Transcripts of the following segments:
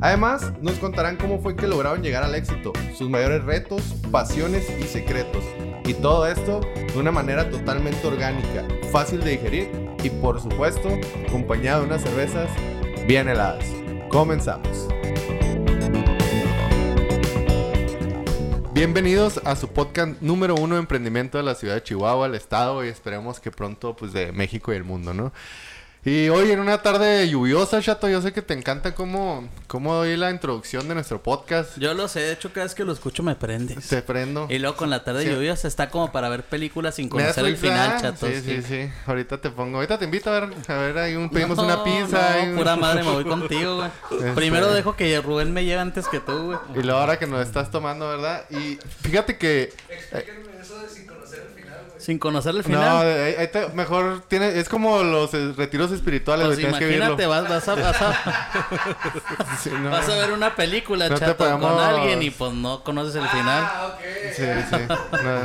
Además, nos contarán cómo fue que lograron llegar al éxito, sus mayores retos, pasiones y secretos. Y todo esto de una manera totalmente orgánica, fácil de digerir y por supuesto, acompañado de unas cervezas bien heladas. Comenzamos. Bienvenidos a su podcast número uno de emprendimiento de la ciudad de Chihuahua, el estado y esperemos que pronto pues de México y el mundo, ¿no? Y hoy en una tarde lluviosa, Chato, yo sé que te encanta cómo, cómo doy la introducción de nuestro podcast. Yo lo sé, de hecho cada vez que lo escucho me prende. Te prendo. Y luego con la tarde lluviosa está como para ver películas sin conocer el final, Chato. Sí, sí, sí, Ahorita te pongo, ahorita te invito a ver, a ver, ahí un, pedimos una pizza. No, pura madre, me voy contigo, güey. Este Primero dejo que Rubén me lleve antes que tú, güey. Y luego ahora que nos estás tomando, ¿verdad? Y fíjate que... Sin conocer el final. No, ahí, te, mejor tiene, es como los eh, retiros espirituales, pues imagínate, vas, vas, a, vas, a, vas a ver una película, chato, con alguien y pues no conoces el final. Ah, Sí, sí.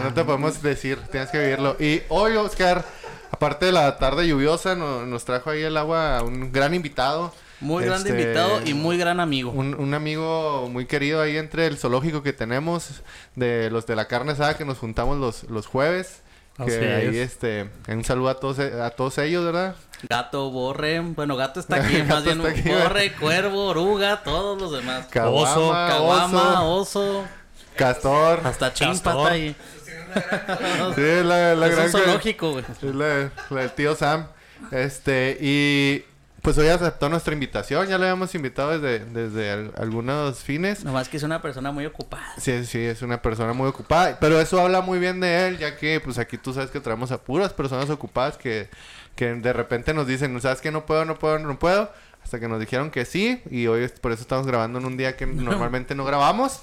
No, te podemos decir, tienes que vivirlo. Y hoy, Oscar, aparte de la tarde lluviosa, nos trajo ahí el agua un gran invitado. Muy grande este, invitado y muy gran amigo. Un, un, amigo muy querido ahí entre el zoológico que tenemos, de los de la carne asada que nos juntamos los, los jueves. Que ahí, este, un saludo a todos, a todos ellos, ¿verdad? Gato, borre, bueno, gato está aquí, más bien borre, cuervo, oruga, todos los demás. oso, caguama, oso, castor, hasta chimpa ahí. sí, la, la es gran un zoológico, güey. Es la, la del tío Sam. Este, y pues hoy aceptó nuestra invitación, ya le habíamos invitado desde, desde algunos fines. Nomás que es una persona muy ocupada. Sí, sí, es una persona muy ocupada. Pero eso habla muy bien de él, ya que pues aquí tú sabes que traemos a puras personas ocupadas que, que de repente nos dicen, ¿sabes que No puedo, no puedo, no puedo. Hasta que nos dijeron que sí. Y hoy por eso estamos grabando en un día que normalmente no grabamos.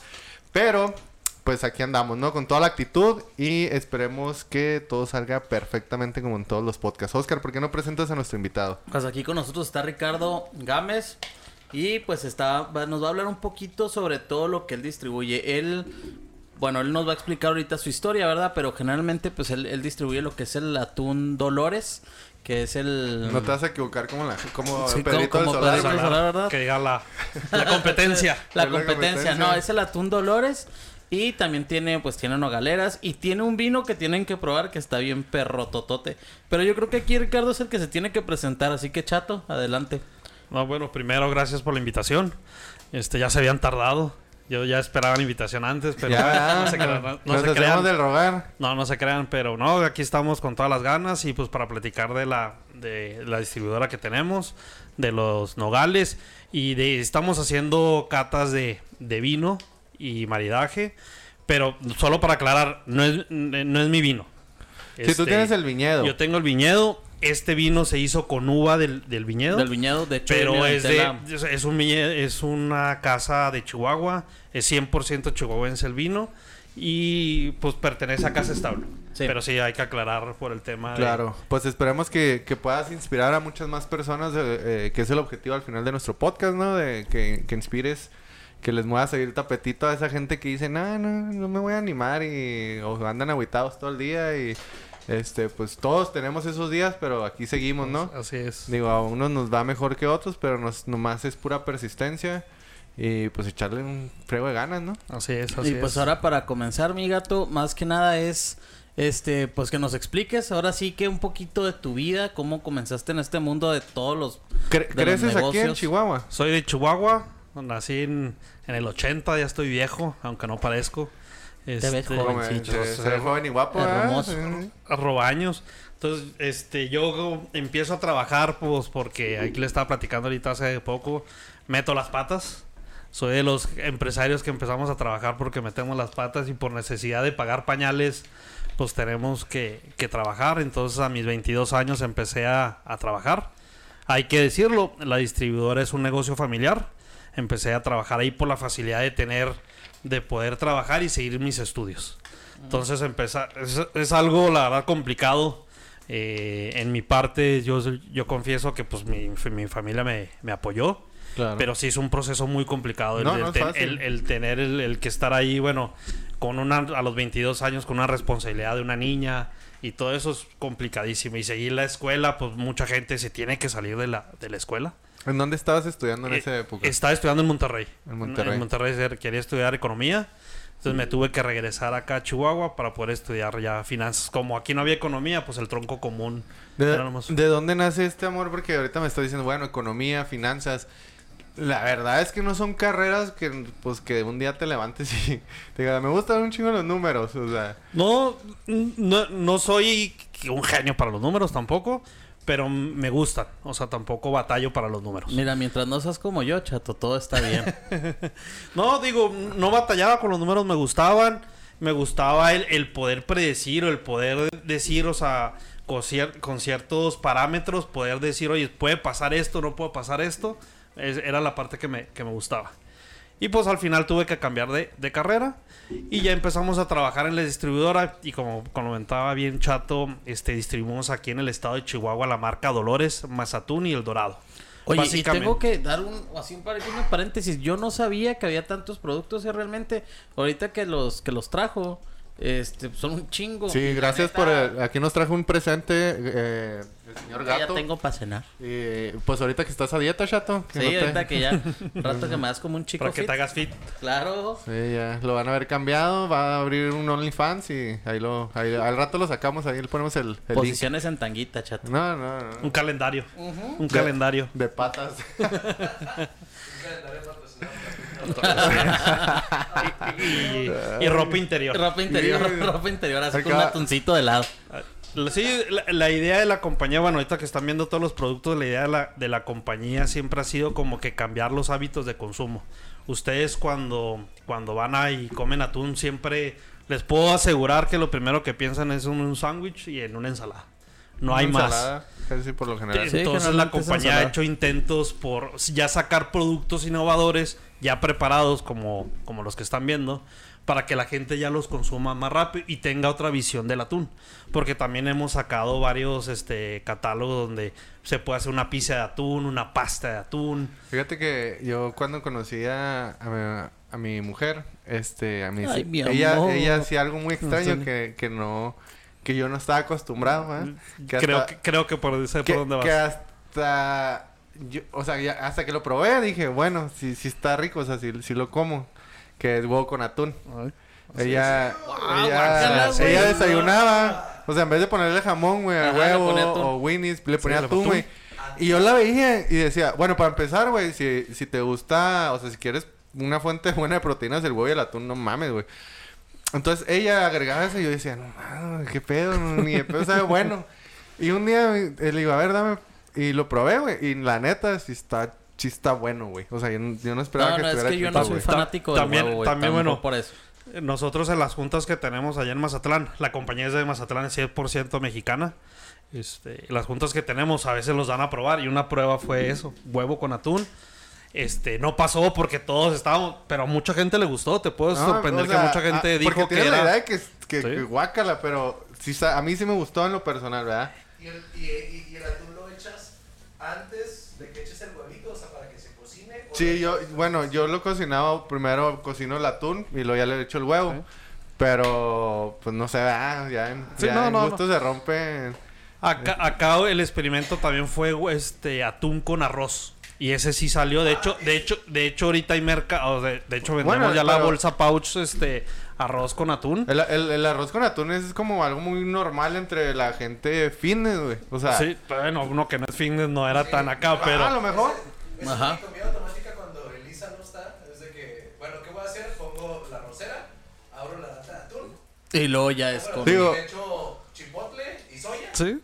Pero pues aquí andamos, ¿no? Con toda la actitud y esperemos que todo salga perfectamente como en todos los podcasts. Oscar, ¿por qué no presentas a nuestro invitado? Pues aquí con nosotros está Ricardo Gámez y pues está, nos va a hablar un poquito sobre todo lo que él distribuye. Él, bueno, él nos va a explicar ahorita su historia, ¿verdad? Pero generalmente pues él, distribuye lo que es el atún Dolores, que es el... No te vas a equivocar como la... Como sí, Pedrito como, Solar, ¿verdad? Que diga la, la competencia. la, la competencia, no, es el atún Dolores y también tiene, pues tiene nogaleras y tiene un vino que tienen que probar que está bien perrototote. Pero yo creo que aquí Ricardo es el que se tiene que presentar, así que chato, adelante. No, bueno, primero gracias por la invitación. Este, ya se habían tardado. Yo ya esperaba la invitación antes, pero no se crean. No, se crean. del rogar. No, no se crean, pero no, aquí estamos con todas las ganas y pues para platicar de la, de la distribuidora que tenemos, de los nogales y de estamos haciendo catas de, de vino y maridaje. Pero solo para aclarar, no es, no es mi vino. Si tú este, tienes el viñedo. Yo tengo el viñedo. Este vino se hizo con uva del, del viñedo. Del viñedo, de hecho. Pero es, de, es, un, es una casa de Chihuahua. Es 100% chihuahuense el vino. Y pues pertenece a Casa Estable. Pero sí, hay que aclarar por el tema. Claro, pues esperemos que, que, puedas inspirar a muchas más personas, eh, que es el objetivo al final de nuestro podcast, ¿no? De que, que inspires que les mueva a seguir tapetito a esa gente que dice, no, no, no me voy a animar y o andan aguitados todo el día y este, pues todos tenemos esos días, pero aquí seguimos, ¿no? Así es. Digo, a unos nos va mejor que otros, pero nos, nomás es pura persistencia y pues echarle un frego de ganas, ¿no? Así es, así Y pues ahora para comenzar, mi gato, más que nada es este, pues que nos expliques ahora sí que un poquito de tu vida, cómo comenzaste en este mundo de todos los ¿Creces aquí en Chihuahua? Soy de Chihuahua, nací en, el 80, ya estoy viejo, aunque no parezco. Este, Te ves jovencito. joven y guapo, ¿eh? años. Entonces, este, yo empiezo a trabajar, pues, porque aquí le estaba platicando ahorita hace poco, meto las patas. Soy de los empresarios que empezamos a trabajar porque metemos las patas y por necesidad de pagar pañales, pues tenemos que, que trabajar. Entonces, a mis 22 años empecé a, a trabajar. Hay que decirlo, la distribuidora es un negocio familiar empecé a trabajar ahí por la facilidad de tener, de poder trabajar y seguir mis estudios. Entonces empezar, es, es algo la verdad complicado. Eh, en mi parte yo, yo confieso que pues mi, mi familia me, me apoyó. Claro. Pero sí es un proceso muy complicado el, No, el no ten- el- el tener el, el que estar ahí, bueno, con una a los 22 años con una responsabilidad de una niña y todo eso es complicadísimo y seguir la escuela, pues mucha gente se tiene que salir de la de la escuela. ¿En dónde estabas estudiando en Eh, esa época? Estaba estudiando en Monterrey. En Monterrey. En Monterrey er- quería estudiar economía. Entonces me tuve que regresar acá a Chihuahua para poder estudiar ya finanzas. Como aquí no había economía, pues el tronco común. ¿De, nomás- de dónde nace este amor? Porque ahorita me está diciendo, bueno, economía, finanzas. La verdad es que no son carreras que, pues, que un día te levantes y te digas, me gustan un chingo los números. O sea, No, no, no soy un genio para los números tampoco, pero me gustan. O sea, tampoco batallo para los números. Mira, mientras no seas como yo, chato, todo está bien. No, digo, no batallaba con los números, me gustaban. Me gustaba el, el poder predecir o el poder decir, o sea, con, cier- con ciertos parámetros, poder decir, oye, puede pasar esto, no puede pasar esto. Es- era la parte que me, que me gustaba. Y pues al final tuve que cambiar de, de carrera y ya empezamos a trabajar en la distribuidora y como comentaba bien Chato, este distribuimos aquí en el estado de Chihuahua la marca Dolores, Mazatún y El Dorado. Oye, y tengo que dar un así un paréntesis. Yo no sabía que había tantos productos y realmente ahorita que los que los trajo este son un chingo. Sí, gracias neta, por... el- aquí nos trajo un presente eh, el señor Ya Gato. tengo para cenar. Y, pues ahorita que estás a dieta, chato. que Sí, no te- ahorita que ya un rato que me das como un chico Para que fit. te hagas fit. Claro. Sí, ya lo van a haber cambiado, va a abrir un OnlyFans y ahí lo, ahí- al rato lo sacamos, ahí le ponemos el, el link. Posiciones en tanguita, chato. No, no, no. Un calendario. Un calendario. De patas. Y, y ropa interior. Ropa interior, ropa interior, así con un atuncito de lado. La- Sí, la, la idea de la compañía, bueno, ahorita que están viendo todos los productos, la idea de la, de la compañía siempre ha sido como que cambiar los hábitos de consumo. Ustedes cuando, cuando van a y comen atún, siempre les puedo asegurar que lo primero que piensan es en un sándwich y en una ensalada. No hay más. ensalada, Casi por lo general. Sí, Entonces la compañía ha hecho intentos por ya sacar productos innovadores ya preparados como, como los que están viendo para que la gente ya los consuma más rápido y tenga otra visión del atún. Porque también hemos sacado varios este catálogos donde se puede hacer una pizza de atún, una pasta de atún. Fíjate que yo cuando conocí a, a mi, a mi mujer, este, a mí Ay, mi ella, amor. ella hacía algo muy extraño que, que no, que yo no estaba acostumbrado, ¿eh? Que creo, hasta- que, creo que por sé que, por dónde vas. que hasta, yo- o sea, ya- hasta que lo probé dije, bueno, si si está rico, o sea, si si lo como, que es huevo con atún. Ay. Ella, Wow, ella, desayunaba, o sea, en vez de ponerle jamón, güey, le huevo o Winnie's, le ponía atún, güey. Y yo la veía y decía, bueno, para empezar, güey, si, si te gusta, o sea, si quieres una fuente buena de proteínas, el huevo y el atún, no mames, güey. Entonces ella agregaba eso y yo decía, no mames, qué pedo, ni de pedo sabe bueno. Y un día eh, le digo, a ver, dame. Y lo probé, güey. Y la neta, sí está, sí está bueno, güey. O sea, yo, no- yo no esperaba No, que no, es estuviera que yo no soy fanático del También- huevo, güey, también, bueno, por eso. Nosotros en las juntas que tenemos allá en Mazatlán, la compañía es de Mazatlán, es 100% mexicana. Este, las juntas que tenemos a veces los dan a probar y una prueba fue eso, huevo con atún. Este, no pasó porque todos estábamos, pero a mucha gente le gustó, te puedes No, sorprender o sea, que mucha gente ah, dijo porque que tiene la era idea de que, que, Sí. que guácala, pero sí, a mí sí me gustó en lo personal, ¿verdad? Y el, y, y- y el atún antes de que eches el huevito, o sea, para que se cocine. o Sí, yo, bueno, yo lo cocinaba, primero cocino el atún y luego ya le echo el huevo. Pero, pues no sé, ah, ya en, Sí, ya no, en no, gusto se rompe. Acá, acá el experimento también fue este atún con arroz. Y ese sí salió. De hecho, de hecho, de hecho ahorita hay mercado. De, de hecho, vendemos Bueno, ya la bolsa pouch, este, arroz con atún. El, el- el arroz con atún es como algo muy normal entre la gente fitness, güey. O sea, Sí, bueno, uno que no es fitness no era tan acá, ah, a pero. lo mejor. Ajá. es mi comida automática cuando Elisa no está. Es de que, bueno, ¿qué voy a hacer? Pongo la rosera, abro la lata de atún. Y luego ya es con... Digo- le echo chipotle y soya. Sí.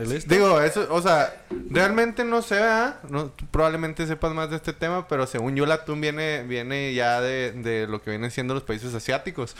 Listo. Digo, eso, o sea, realmente no sé, ¿verdad? No, tú probablemente sepas más de este tema, pero según yo el atún viene, viene ya de, de lo que vienen siendo los países asiáticos,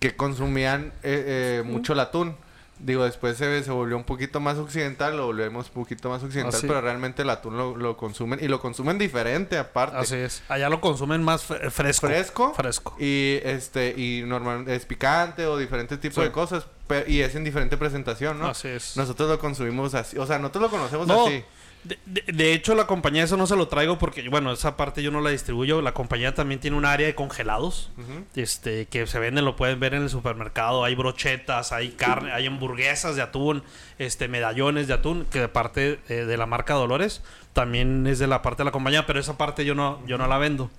que consumían eh, eh, mucho el atún. Digo, después se, se volvió un poquito más occidental, lo volvemos un poquito más occidental, Así. pero realmente el atún lo, lo consumen y lo consumen diferente aparte. Así es. Allá lo consumen más fre- fresco. Fresco. Fresco. Y este, y normal, es picante o diferentes tipos Sí. de cosas, y es en diferente presentación, ¿no? Así es. Nosotros lo consumimos así, o sea, nosotros lo conocemos No, así. De, de- de hecho la compañía eso no se lo traigo porque, bueno, esa parte yo no la distribuyo. La compañía también tiene un área de congelados. Este que se venden, lo pueden ver en el supermercado. Hay brochetas, hay carne, hay hamburguesas de atún, este medallones de atún, que de parte eh, de la marca Dolores, también es de la parte de la compañía, pero esa parte yo no, yo no la vendo.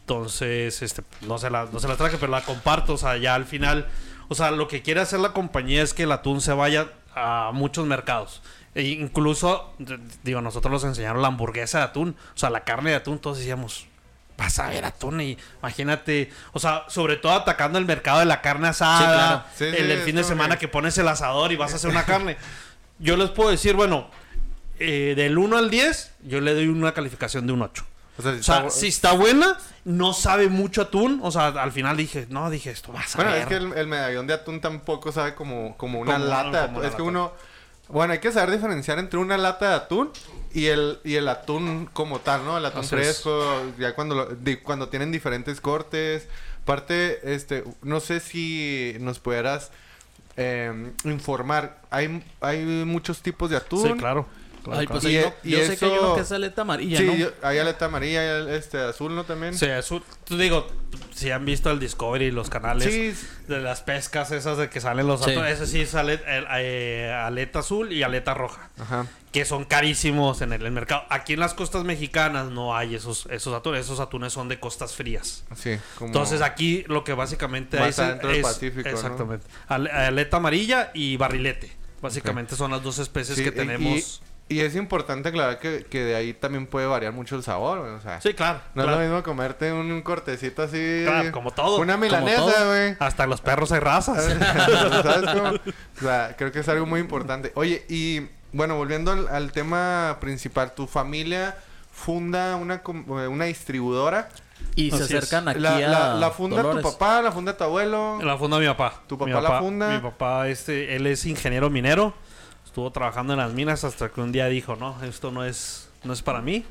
Entonces, este, no se la, no se la traje, pero la comparto. O sea, ya al final, o sea, lo que quiere hacer la compañía es que el atún se vaya a muchos mercados. E incluso, digo, nosotros nos enseñaron la hamburguesa de atún, o sea, la carne de atún, todos decíamos, vas a ver atún y imagínate, o sea, sobre todo atacando el mercado de la carne asada, claro. Sí, el, sí, el es fin de semana que- que pones el asador y vas a hacer una carne. Yo les puedo decir, bueno, eh, del 1 al 10, yo le doy una calificación de un 8. O sea, O sea, está- si está buena, no sabe mucho atún. O sea, al final dije, no, dije, esto vas a Bueno, ver. es que el, el medallón de atún tampoco sabe como, como una Como- lata. como una es que uno... Bueno, hay que saber diferenciar entre una lata de atún y el, y el atún como tal, ¿no? El atún Así es. fresco, ya cuando, lo- di- cuando tienen diferentes cortes. Aparte, este, no sé si nos pudieras eh, informar. Hay, hay muchos tipos de atún. Sí, claro. Claro, Ay, claro. pues Y- uno- y yo sé que hay eso- uno que es aleta amarilla, Sí, ¿no? yo- hay aleta amarilla, hay este, azul, ¿no? También. Sí, azul. Tú digo, si han visto el Discovery y los canales Sí, de las pescas esas de que salen los Sí. atunes, ese sí sale eh, eh, aleta azul y aleta roja. Ajá. que son carísimos en el, el mercado. Aquí en las costas mexicanas no hay esos, esos atunes. Esos atunes son de costas frías. Sí, como... Entonces aquí lo que básicamente hay es- del es- Pacífico. Exactamente. Ale- Aleta amarilla y barrilete. Básicamente son las dos especies Sí, que y- tenemos. Y, y es importante aclarar que, que de ahí también puede variar mucho el sabor, güey, o sea... Sí, claro. No claro. es lo mismo comerte un cortecito así... Claro, como todo. Una milanesa, güey. Hasta los perros hay razas. ¿Sabes cómo? O sea, creo que es algo muy importante. Oye, y bueno, volviendo al, al tema principal, tu familia funda una, com- eh, una distribuidora. Y se es. acercan aquí La, a la, la funda Dolores. tu papá, la funda tu abuelo. la funda mi papá. ¿Tu papá Mi la funda? Mi papá, este, él es ingeniero minero. Estuvo trabajando en las minas hasta que un día dijo, no, esto no es, no es para mí.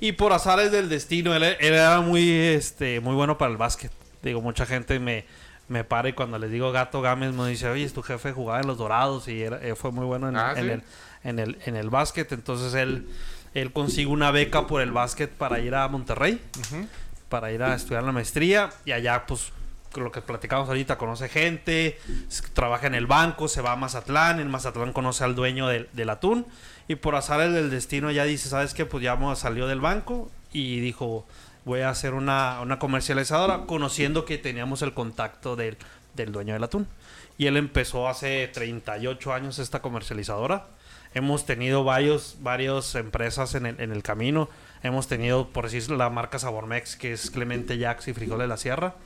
Y por azares del destino, él, él era muy, este, muy bueno para el básquet. Digo, mucha gente me, me para y cuando les digo Gato Gámez me dice, oye, tu jefe jugaba en los Dorados y era- eh, fue muy bueno en, Ah, en ¿sí? el, en, el, en el básquet. Entonces él, él consigue una beca por el básquet para ir a Monterrey para ir a estudiar la maestría y allá pues lo que platicamos ahorita conoce gente, trabaja en el banco, se va a Mazatlán, en Mazatlán conoce al dueño del, atún y por azares del destino ya dice, ¿sabes qué? Pues ya salió del banco y dijo, voy a hacer una, una comercializadora conociendo que teníamos el contacto del, del dueño del atún. Y él empezó hace 38 años esta comercializadora. Hemos tenido varios, varios empresas en el, en el camino. Hemos tenido, por decir, la marca Sabormex, que es Clemente Jax y Frijol de la Sierra.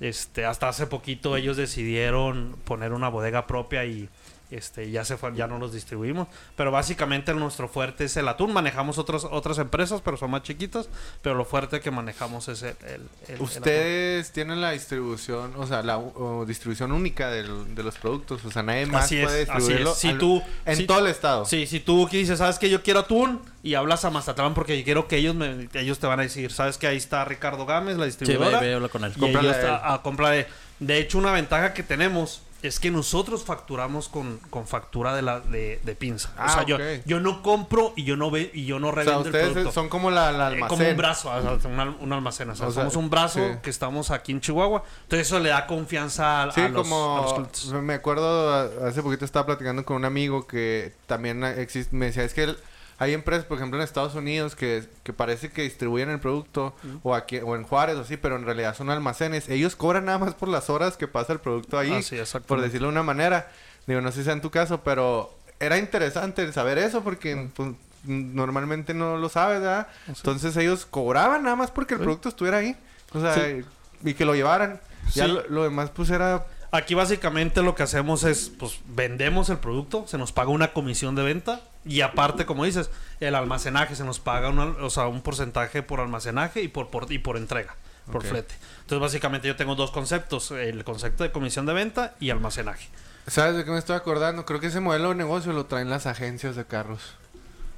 Este, hasta hace poquito ellos decidieron poner una bodega propia y este, ya se fue, ya no los distribuimos. Pero básicamente nuestro fuerte es el atún. Manejamos otras otras empresas, pero son más chiquitas. Pero lo fuerte que manejamos es el, el- el- el atún. Ustedes tienen la distribución, o sea, la o distribución única del- de los productos. O sea, nadie más Así es, puede así distribuirlo es. Si al- tú- en si- todo el estado. Sí, si tú dices, ¿sabes que Yo quiero atún y hablas a Mazatlán porque quiero que ellos me, ellos te van a decir, ¿sabes que Ahí está Ricardo Gámez, la Sí, distribuidora. ve, ve, habla con él. y ellos a él. a, a comprarle. De hecho, una ventaja que tenemos es que nosotros facturamos con, con factura de la de, de pinza. Ah, o sea, yo, yo no compro y yo no ve y yo no o sea, revendo el ustedes producto. son como la, la Eh, almacén. como un brazo, o sea, un, un almacén. O sea, O sea, somos un brazo sí. que estamos aquí en Chihuahua. Entonces eso le da confianza a, Sí, a los, como a los clientes. me acuerdo hace poquito estaba platicando con un amigo que también existe, me decía, es que él- hay empresas, por ejemplo, en Estados Unidos que, que parece que distribuyen el producto o aquí o en Juárez o así, pero en realidad son almacenes. Ellos cobran nada más por las horas que pasa el producto ahí, exactamente. por decirlo de una manera. Digo, no sé si sea en tu caso, pero era interesante saber eso porque pues, normalmente no lo sabes, ¿verdad? Entonces ellos cobraban nada más porque el producto estuviera ahí. O sea, y que lo llevaran. Ya lo, lo demás pues era Aquí básicamente lo que hacemos es, pues, vendemos el producto, se nos paga una comisión de venta y aparte, como dices, el almacenaje se nos paga una- o sea, un porcentaje por almacenaje y por, por- y por entrega, por flete. Entonces, básicamente yo tengo dos conceptos, el concepto de comisión de venta y almacenaje. ¿Sabes de qué me estoy acordando? Creo que ese modelo de negocio lo traen las agencias de carros.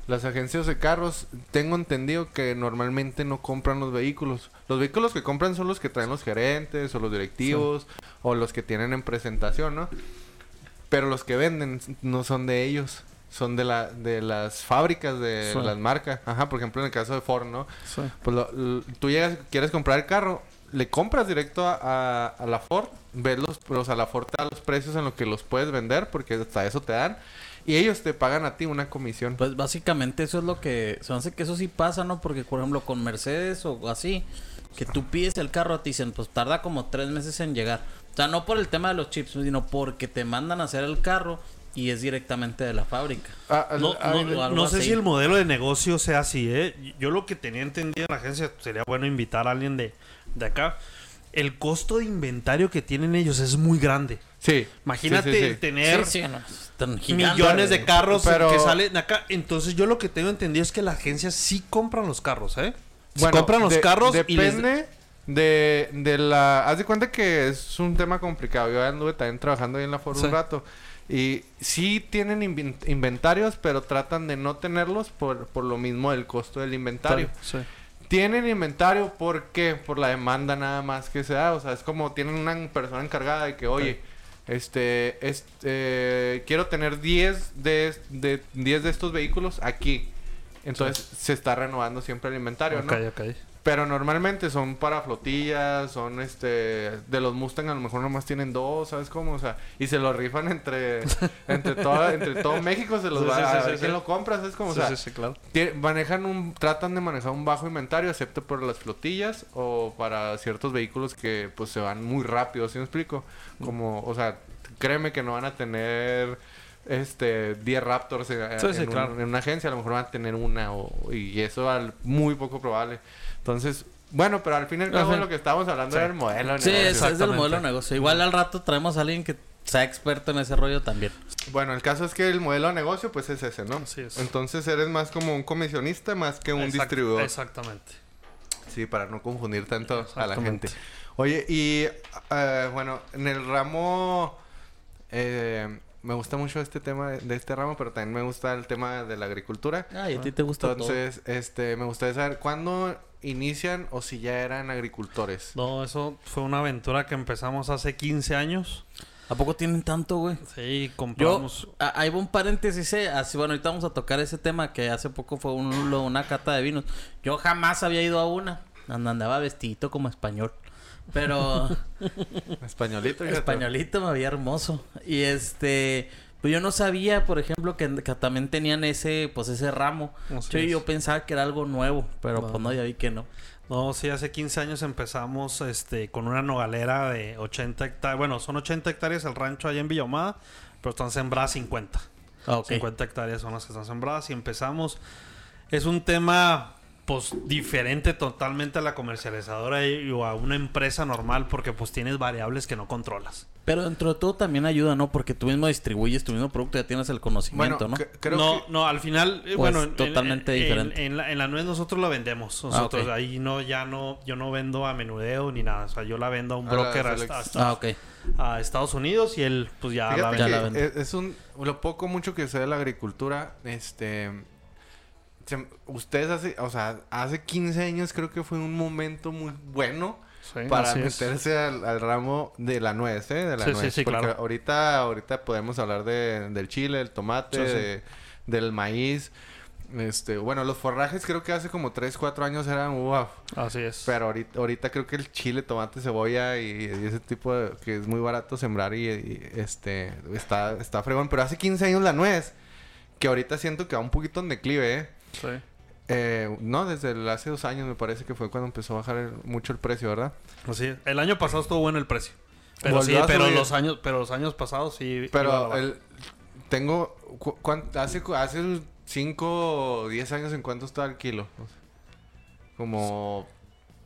Las agencias de carros, tengo entendido que normalmente no compran los vehículos. Los vehículos que compran son los que traen los gerentes o los directivos o los que tienen en presentación, ¿no? Pero los que venden no son de ellos, son de la de las fábricas de Sí. las marcas. Ajá, por ejemplo en el caso de Ford, ¿no? Sí. Pues lo- tú llegas, quieres comprar el carro, le compras directo a, a- a la Ford, ves los, o sea, la Ford te da los precios en los que los puedes vender, porque hasta eso te dan, y ellos te pagan a ti una comisión. Pues básicamente eso es lo que... Se hace que eso sí pasa, ¿no? Porque, por ejemplo, con Mercedes o así, que tú pides el carro, te dicen, pues tarda como tres meses en llegar. O sea, no por el tema de los chips, sino porque te mandan a hacer el carro y es directamente de la fábrica. Ah, No, ah, no, sé así. si el modelo de negocio sea así, ¿eh? Yo lo que tenía entendido en la agencia, sería bueno invitar a alguien de, de acá. El costo de inventario que tienen ellos es muy grande. sí. Imagínate Sí, sí, sí. tener Sí, sí, no, están gigantes. millones de carros Pero- que salen acá. Entonces yo lo que tengo entendido es que las agencias sí compran los carros, ¿eh? Bueno, compran los de- carros y les... Depende de, de la... Haz de cuenta que es un tema complicado. Yo anduve también trabajando ahí en la Ford Sí. un rato. Y sí tienen inven- inventarios, pero tratan de no tenerlos por, por lo mismo del costo del inventario. Sí. Tienen inventario porque por la demanda nada más que se da. O sea, es como tienen una persona encargada de que, oye, este, este, quiero tener 10 de, de, 10 de estos vehículos aquí. Entonces se está renovando siempre el inventario, ¿no? Pero normalmente son para flotillas, son este, de los Mustang a lo mejor nomás tienen dos, ¿sabes cómo? O sea, y se los rifan entre, entre toda, entre todo México, se los Sí, va sí, a sí, quién lo compra, ¿sabes cómo? O sea, claro. Manejan un tratan de manejar un bajo inventario excepto por las flotillas o para ciertos vehículos que pues se van muy rápido ¿sí me explico? como o sea créeme que no van a tener este 10 Raptors en, Sí, sí, en un- claro. en una agencia a lo mejor van a tener una o, y eso es muy poco probable entonces bueno pero al fin y al cabo lo que estábamos hablando Sí. era el modelo de Sí, negocio. es, es del modelo de negocio. Igual al rato traemos a alguien que sea experto en ese rollo también. bueno el caso es que el modelo de negocio pues es ese ¿no? Así es. entonces eres más como un comisionista más que un Exact- distribuidor Exactamente. Sí, para no confundir tanto a la gente. Oye, y eh, bueno, en el ramo, eh, me gusta mucho este tema de, de este ramo, pero también me gusta el tema de la agricultura. Ay, a ti te gusta Entonces, este, me gustaría saber cuándo inician o si ya eran agricultores. No, eso fue una aventura que empezamos hace 15 años. todo. ¿A poco tienen tanto, güey? Sí, Yo, compramos... a- ahí va un paréntesis, eh, así, bueno, ahorita vamos a tocar ese tema que hace poco fue un- una cata de vinos. Yo jamás había ido a una, And- andaba vestidito como español, pero Españolito, españolito me veía hermoso. Y este, pues yo no sabía, por ejemplo, que, que también tenían ese, pues ese ramo. Yo, yo pensaba que era algo nuevo, pero pues no, ya vi que no. No, sí, hace 15 años empezamos este, con una nogalera de 80 hectáreas. Bueno, son 80 hectáreas el rancho allá en Villahumada, pero están sembradas 50. Ah, ok. 50 hectáreas son las que están sembradas y empezamos. Es un tema pues diferente totalmente a la comercializadora y, o a una empresa normal porque pues tienes variables que no controlas. Pero dentro de todo también ayuda, ¿no? Porque tú mismo distribuyes tu mismo producto, ya tienes el Bueno, conocimiento, ¿no? cre- creo no, que... no, al final, eh, Pues, bueno, en- totalmente en, diferente. En, la, en la nuez nosotros la vendemos. Nosotros ok. ahí no, ya no, yo no vendo a menudeo ni nada. O sea, yo la vendo a un A broker Select. hasta, hasta- Ah, ok. a Estados Unidos y él pues ya la vende. Ya la que vende. es, es un... Lo poco mucho que sé de la agricultura, este... ustedes hace... O sea, hace 15 años creo que fue un momento muy bueno Sí, para meterse al, al ramo de la nuez, ¿eh? De la Sí, nuez. sí, Porque claro. ahorita, ahorita podemos hablar de, del chile, el tomate, de- del maíz. Este, bueno, los forrajes creo que hace como 3, 4 años eran wow. Así es. Pero ahorita, ahorita creo que el chile, tomate, cebolla y, y ese tipo de... que es muy barato sembrar y, y, este... está, está fregón. Pero hace 15 años la nuez, que ahorita siento que va un poquito en declive, ¿eh? Sí. Eh, no, desde el- hace dos años me parece que fue cuando empezó a bajar el- mucho el precio, ¿verdad? Así es. El año pasado estuvo bueno el precio. Pero Volvió sí, a pero subir. los años, pero los años pasados sí. Pero el, tengo... cu- hace, hace 5 o 10 años en cuánto está el kilo. O sea, como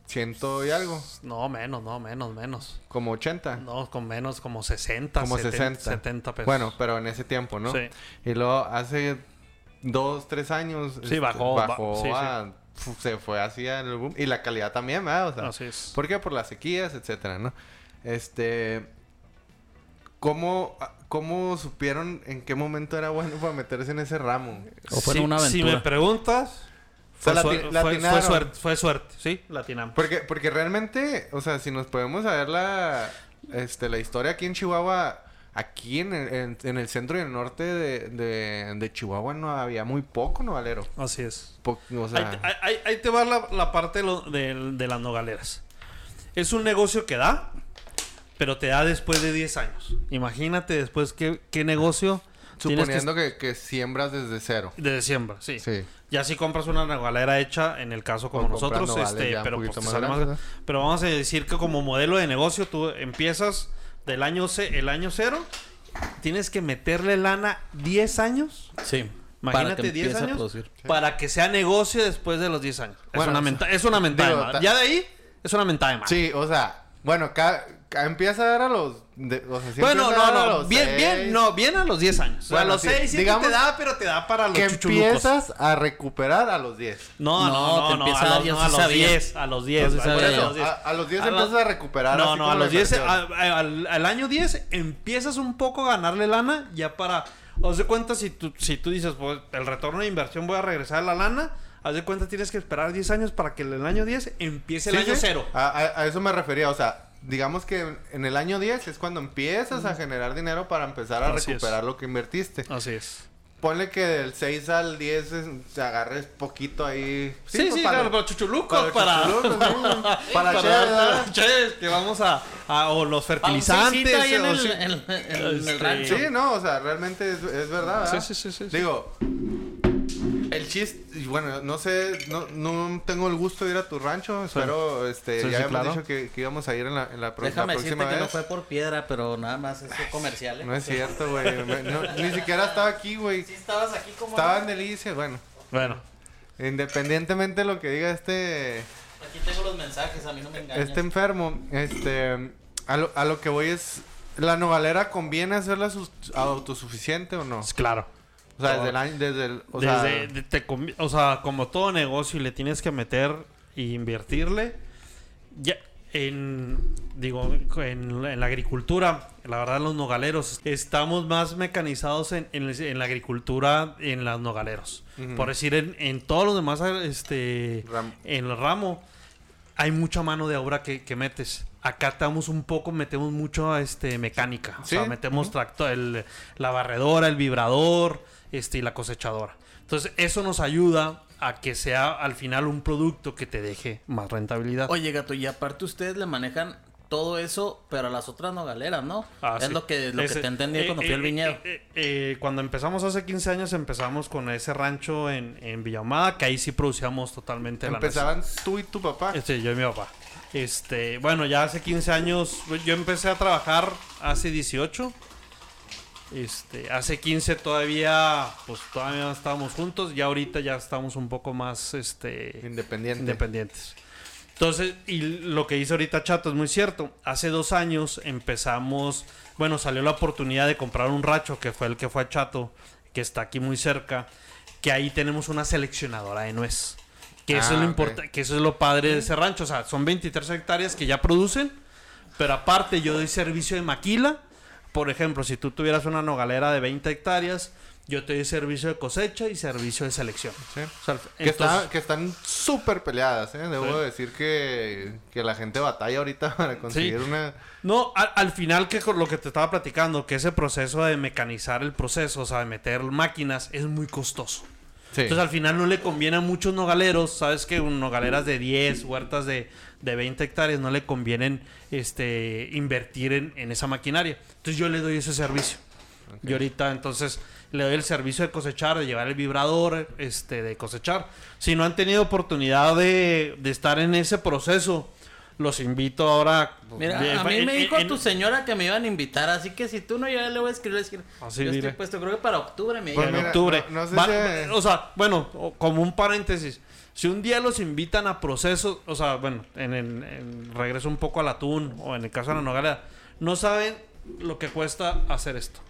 ciento y algo. No, menos, no, menos, menos. Como 80. No, con menos, como 60, Como 70, 60. 70 pesos. Bueno, pero en ese tiempo, ¿no? Sí. Y luego hace dos, tres años. este, Sí, bajó, ba- Bajó sí, sí. a- fu- Se fue hacia el boom. Y la calidad también, ¿verdad? O sea, Así es. ¿Por qué? Por las sequías, etcétera, ¿no? Este. ¿cómo, ¿cómo supieron en qué momento era bueno para meterse en ese ramo? O fue si, una si aventura. me preguntas, O sea, fue, fue- fue suerte, fue suerte, sí, latinamos. Porque, porque realmente, o sea, si nos podemos saber la, este, la historia aquí en Chihuahua, aquí en el, en, en el centro y el norte de, de, de Chihuahua no había muy poco, ¿no, Valero? Así es. Po- o sea, ahí, ahí- ahí- ahí te va la, la parte de, lo- de- de las nogaleras. Es un negocio que da, pero te da después de 10 años. Imagínate después qué, qué negocio que- suponiendo que, que siembras desde cero. de siembra, sí. Sí. Ya si compras una nogalera hecha, en el caso como O nosotros, este, pero, pues, más pero vamos a decir que como modelo de negocio tú empiezas del año el año cero, tienes que meterle lana 10 años Sí. Imagínate 10 empiece a años para que sea negocio después de los 10 años. Bueno, es, una o sea, menta- es una mentada Ya de ahí es una mentada de madre. Sí, o sea, bueno, ca- ca- empieza a dar a los... de- o sea, sí Bueno, no, dar a no, los bien, seis, bien, no, bien a los 10 años. Bueno, a los sí, 6, 7 digamos te da, pero te da para los Que chuchulucos. empiezas a recuperar a los 10. No, No, no, te no, no, empieza a los, no, sí a los sabía. 10, a los 10. Yo sí a 10. A, a los 10 A empiezas los- a recuperar. No, no, a los 10, inversión. a- a- al, al año 10 empiezas un poco a ganarle lana ya para... Haz de cuenta si tú, si tú dices, pues el retorno de inversión voy a regresar a la lana, haz de cuenta tienes que esperar 10 años para que en el año 10 empiece el Sí, año sí. 0. A, a- a eso me refería, o sea, digamos que en el año 10 es cuando empiezas a generar dinero para empezar a Así es. recuperar lo que invertiste. Así es. Ponle que del 6 al 10 es- te agarres poquito ahí. Sí, sí, pues, claro, para chuchulucos, para para... chuchulucos, sí. Para para- ¿verdad? para chévere, que vamos a, a- o los fertilizantes ahí en o el, sí. en- en- en el Este, rancho. Sí, no, o sea, realmente es, es verdad. Sí, ¿verdad? sí, sí, sí, sí. Digo, el chiste, y bueno, no sé, no, no tengo el gusto de ir a tu rancho, espero, este, Sí, ya sí, habíamos claro. dicho que, que íbamos a ir en la, en la, pro- la Déjame decirte próxima que no vez. fue por piedra, pero nada más es comercial. ¿eh? No es cierto, güey. No, ni siquiera estaba aquí, güey. Sí estabas aquí como... Estaba en Delicia, bueno. Bueno, Independientemente de lo que diga este, Aquí tengo los mensajes, a mí no me engañas. este enfermo, este, a lo, a lo que voy es, ¿la nogalera conviene hacerla sus- autosuficiente o no? pues claro. O sea, desde el año, desde el, o sea, Desde, de- te o sea, como todo negocio y le tienes que meter e invertirle. Ya en digo en, en la agricultura, la verdad los nogaleros estamos más mecanizados en, en, en la agricultura en los nogaleros. Ujú. Por decir en, en todos los demás este en el ramo hay mucha mano de obra que, que metes. Acá estamos un poco, metemos mucho este mecánica. O Sí. sea, metemos tracto, el, la barredora, el vibrador, este, y la cosechadora. Entonces, eso nos ayuda a que sea al final un producto que te deje más rentabilidad. Oye, gato, y aparte ustedes le manejan todo eso, pero a las otras nogaleras, ¿no? Ah, es sí. lo que, lo Ese- que te entendí eh, cuando eh, fui al eh, viñedo. eh, eh, cuando empezamos hace 15 años, empezamos con ese rancho en, en Villahumada, que ahí sí producíamos totalmente la empezaban tú y tu papá. Este, yo y mi papá. Este, bueno, ya hace 15 años, yo empecé a trabajar hace 18. Este, hace 15 todavía, pues todavía estábamos juntos, ya ahorita ya estamos un poco más, este, Independiente. independientes. Entonces, y lo que dice ahorita Chato es muy cierto. Hace dos años empezamos, bueno, salió la oportunidad de comprar un racho, que fue el que fue a Chato, que está aquí muy cerca, que ahí tenemos una seleccionadora de nuez. Que eso Ah, es lo ok. importa, que eso es lo padre de ese rancho. O sea, son 23 hectáreas que ya producen, pero aparte yo doy servicio de maquila. Por ejemplo, si tú tuvieras una nogalera de 20 hectáreas, yo te doy servicio de cosecha y servicio de selección. Sí. O sea, Que, está- entonces- que están súper peleadas, ¿eh? Debo Sí. decir que, que la gente batalla ahorita para conseguir una... No, al, al final que con lo que te estaba platicando, que ese proceso de mecanizar el proceso, o sea, de meter máquinas, es muy costoso. Sí. Entonces al final no le conviene a muchos nogaleros, sabes que un nogaleras de 10, huertas de, de 20 hectáreas, no le convienen este, invertir en, en esa maquinaria. Entonces yo le doy ese servicio. Y ahorita entonces le doy el servicio de cosechar, de llevar el vibrador, este, de cosechar. Si no han tenido oportunidad de, de estar en ese proceso, los invito ahora. Mira, a mí en- me dijo en- tu señora que me iban a invitar, así que si tú no, yo ya le voy a escribir. Así yo dile. estoy puesto, creo que para octubre me Pues en mira, octubre. no- no sé Va- si- O sea, bueno, como un paréntesis. Si un día los invitan a procesos, o sea, bueno, en, el- en- regreso un poco al atún o en el caso de la nogala, no saben lo que cuesta hacer esto.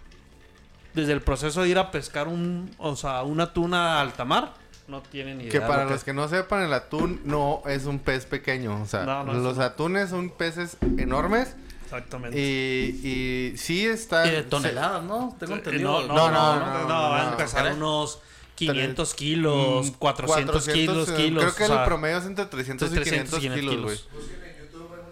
Desde el proceso de ir a pescar un, o sea, una tuna a alta mar, no tienen idea. Que para lo los que no sepan, el atún no es un pez pequeño. O sea, No, no es los atunes son peces enormes Exactamente. Y, y sí está... Y de toneladas, ¿no? Tengo entendido. No, no, no, no, no, no, no, van a no. empezar unos 500 kilos, Mm, 400, kilos, eh, kilos. Creo que o sea, el promedio es entre 300 y 500 kilos, güey. Busquen en YouTube, hay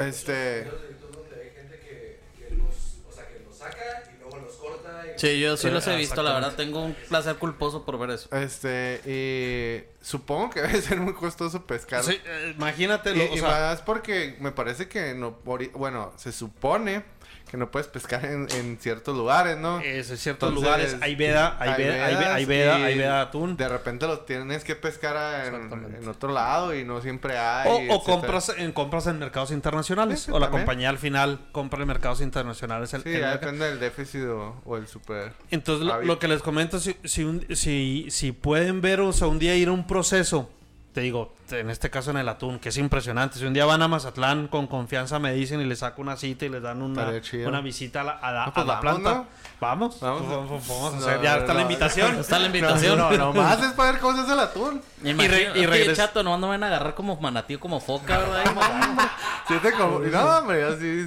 muchos Este- videos de YouTube donde hay gente que, que los, o sea, que los saca y luego los corta. Y Sí, yo sí, Sí, los he visto, la verdad. Tengo un placer culposo por ver eso. Este, y supongo que debe ser muy costoso pescar. sí, eh, imagínate, Y, lo- o y sea, más porque me parece que no, bueno, se supone que no puedes pescar en, en ciertos lugares, ¿no? es, en ciertos Entonces, lugares hay veda, hay veda, hay veda, hay veda, y hay veda de atún. De repente los tienes que pescar en, en otro lado y no siempre hay. O, compras en compras en mercados internacionales. Sí, sí, o la también. compañía al final compra en mercados internacionales. el- Sí, el ya mercado. depende del déficit o, o el super. Entonces, lo, lo que les comento, si, si, un- si, si pueden ver, o sea, un día ir a un proceso, te digo, en este caso en el atún, que es impresionante. Si un día van a Mazatlán con confianza, me dicen y les saco una cita y les dan una, una visita a la, a la, No, pues a la vamos, planta. ¿no? ¿Vamos? Vamos. Vamos, vamos a No, hacer- ya está no, la invitación. Está la invitación. No, no, nomás es para ver cómo se hace el atún. Y re- y regres- chato, no, no van a agarrar como manatí como foca, ¿verdad? Sí te confunden. No, hombre, así, sí,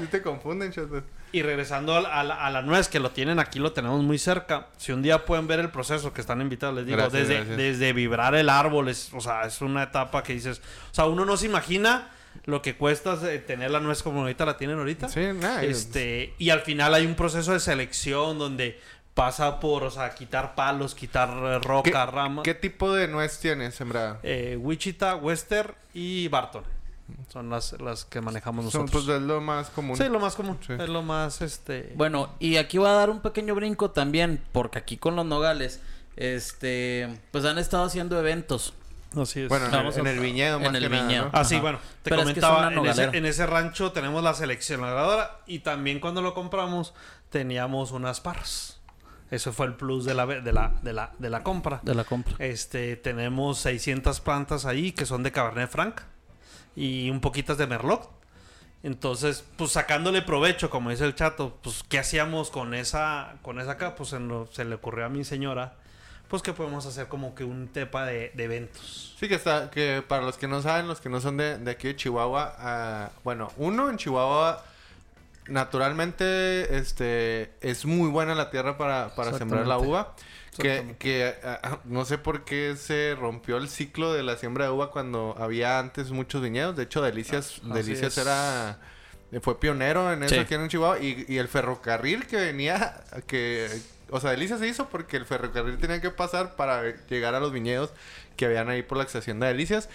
sí te confunden, chato. Y regresando a la, a nuez, que lo tienen aquí, lo tenemos muy cerca. Si un día pueden ver el proceso que están invitados, les digo, Gracias, desde, gracias. desde vibrar el árbol, es, o sea, es una etapa que dices, o sea, uno no se imagina lo que cuesta eh, tener la nuez como ahorita la tienen ahorita. Sí, nada. Este, y al final hay un proceso de selección donde pasa por, o sea, quitar palos, quitar eh, roca, rama. ¿Qué tipo de nuez tienes sembrada? Eh, Wichita, Wester y Barton. Son las, las que manejamos Son, nosotros. pues es lo más común. sí, lo más común. Sí. Es lo más, este... Bueno, y aquí voy a dar un pequeño brinco también, porque aquí con los nogales, este, pues han estado haciendo eventos. Así es. Bueno, en, Vamos el, en a- el viñedo en el que nada, viñedo. ¿no? Ah, sí, bueno, te Pero es que comentaba, son en, ese, en ese rancho tenemos la seleccionadora y también cuando lo compramos teníamos unas parras. Eso fue el plus de la, de la, de la, de la compra. De la compra. Este, tenemos 600 plantas ahí que son de Cabernet Franc y un poquitas de Merlot. Entonces, pues sacándole provecho, como dice el chato, pues ¿qué hacíamos con esa con esa acá? Pues en lo- se le ocurrió a mi señora, pues que podemos hacer como que un tepa de, de eventos. Sí, que está, que para los que no saben, los que no son de, de aquí de Chihuahua, ah, bueno, uno en Chihuahua, naturalmente, este, es muy buena la tierra para, para sembrar la uva. Que, que ah, no sé por qué se rompió el ciclo de la siembra de uva cuando había antes muchos viñedos. De hecho, Delicias, Ah, Delicias es. era fue pionero en eso Sí. aquí en Chihuahua y, y el ferrocarril que venía que o sea Delicias se hizo porque el ferrocarril tenía que pasar para llegar a los viñedos que habían ahí por la hacienda de Delicias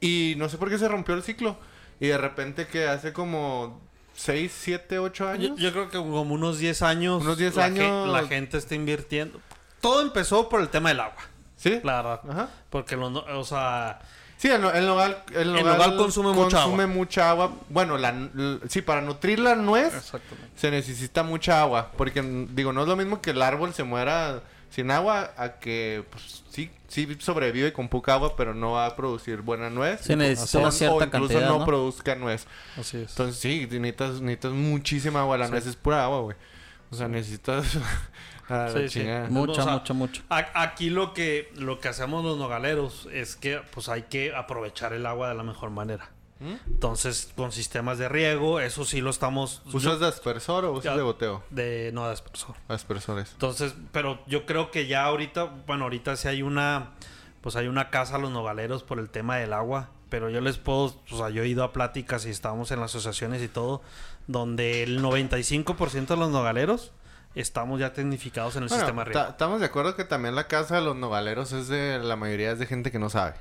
y no sé por qué se rompió el ciclo y de repente que hace como 6, 7, 8 Yo, años yo creo que como unos 10 años. Unos 10 la años. la gente está invirtiendo. Todo empezó por el tema del agua, sí la verdad. Ajá. Porque, o sea, Sí, el, el nogal, el nogal, nogal consume mucha agua. mucha agua. Bueno, la, l- sí, para nutrir la nuez se necesita mucha agua. Porque, digo, no es lo mismo que el árbol se muera sin agua a que, pues, sí, sí sobrevive con poca agua, pero no va a producir buena nuez. Se necesita O- una cierta o incluso cantidad, no, ¿no? produzca nuez. Así es. Entonces, sí, necesitas, necesitas muchísima agua. La nuez es pura agua, güey. O sea, necesitas... a Sí. Mucho, O sea, mucho, mucho. A- Aquí lo que, lo que hacemos los nogaleros es que pues hay que aprovechar el agua de la mejor manera. ¿Mm? Entonces, con sistemas de riego, eso sí lo estamos... ¿Usas de aspersor o usas Ya. de goteo? de no de aspersor. Aspersores. Entonces, pero yo creo que ya ahorita, bueno, ahorita sí hay una, pues hay una casa a los nogaleros por el tema del agua, pero yo les puedo, o sea, yo he ido a pláticas y estábamos en las asociaciones y todo, donde el 95% de los nogaleros estamos ya tecnificados en el Bueno, sistema riego. Estamos de acuerdo que también la casa de los nogaleros es de la mayoría es de gente que no sabe.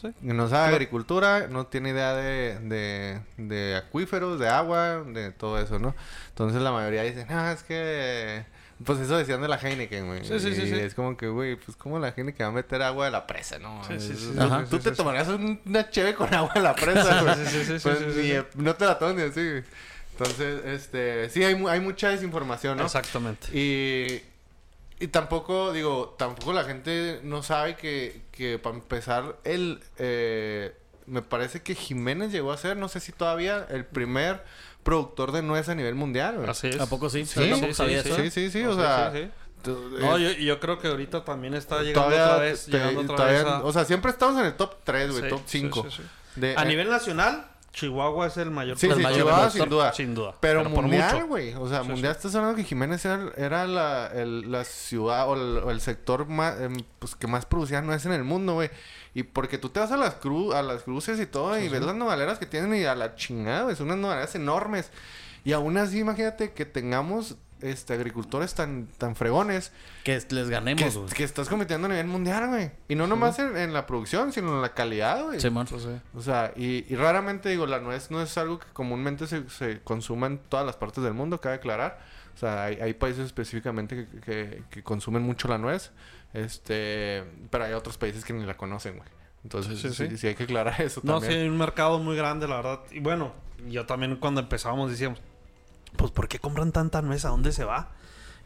Sí. Que no sabe agricultura, no tiene idea de, de, de acuíferos, de agua, de todo eso, ¿no? Entonces la mayoría dice, no, es que... Pues eso decían de la Heineken, güey. Sí, sí, sí, Y sí. es como que, güey, pues como la Heineken va a meter agua de la presa, ¿no? Sí, sí, sí, Tú- Ajá. Tú te tomarías un- una cheve con agua de la presa, güey. Sí, sí, sí, sí, Pues sí, sí, sí. no te la tomes güey. Entonces, este... Sí, hay, mu- hay mucha desinformación, ¿no? Exactamente. Y, y tampoco, digo, tampoco la gente no sabe que, que para empezar, el, eh, me parece que Jiménez llegó a ser, no sé si todavía, el primer productor de nuez a nivel mundial. güey. Así es. ¿A poco sí? Sí, Yo tampoco sabía sí, eso. Sí, sí, sí, o Sí, sea... sí, sí. No, eh, yo, yo creo que ahorita también está llegando todavía, otra vez, te- llegando otra todavía- vez a... o sea, siempre estamos en el top 3, güey, Sí, top sí, 5. sí, sí. De, A eh, nivel nacional, Chihuahua es el mayor Sí, sí, mayor Chihuahua sin duda. Sin duda. Pero, mundial, güey. O sea, Sí, mundial sí. estás hablando que Jiménez era, era la, el- la ciudad o el, o el sector más, em, pues, que más producía nuez en el mundo, güey. Y porque tú te vas a las cru a las cruces y todo y ves las nogaleras que tienen y a la chingada, güey. Son unas nogaleras enormes. Y aún así, imagínate que tengamos este agricultores tan, tan fregones Que les que, ganemos, güey. que estás compitiendo a nivel mundial, güey. Y no nomás en, en la producción, sino en la calidad, güey. Simón. O sea, y, y raramente digo, la nuez no es algo que comúnmente se, se consuma en todas las partes del mundo, cabe aclarar. O sea, hay, hay países específicamente que, que- que consumen mucho la nuez, este, pero hay otros países que ni la conocen, güey. Entonces, Sí, sí, sí. sí hay que aclarar eso No, sí, también. hay un mercado muy grande, la verdad. Y bueno, yo también cuando empezábamos decíamos, pues ¿por qué compran tanta nuez? ¿A dónde se va?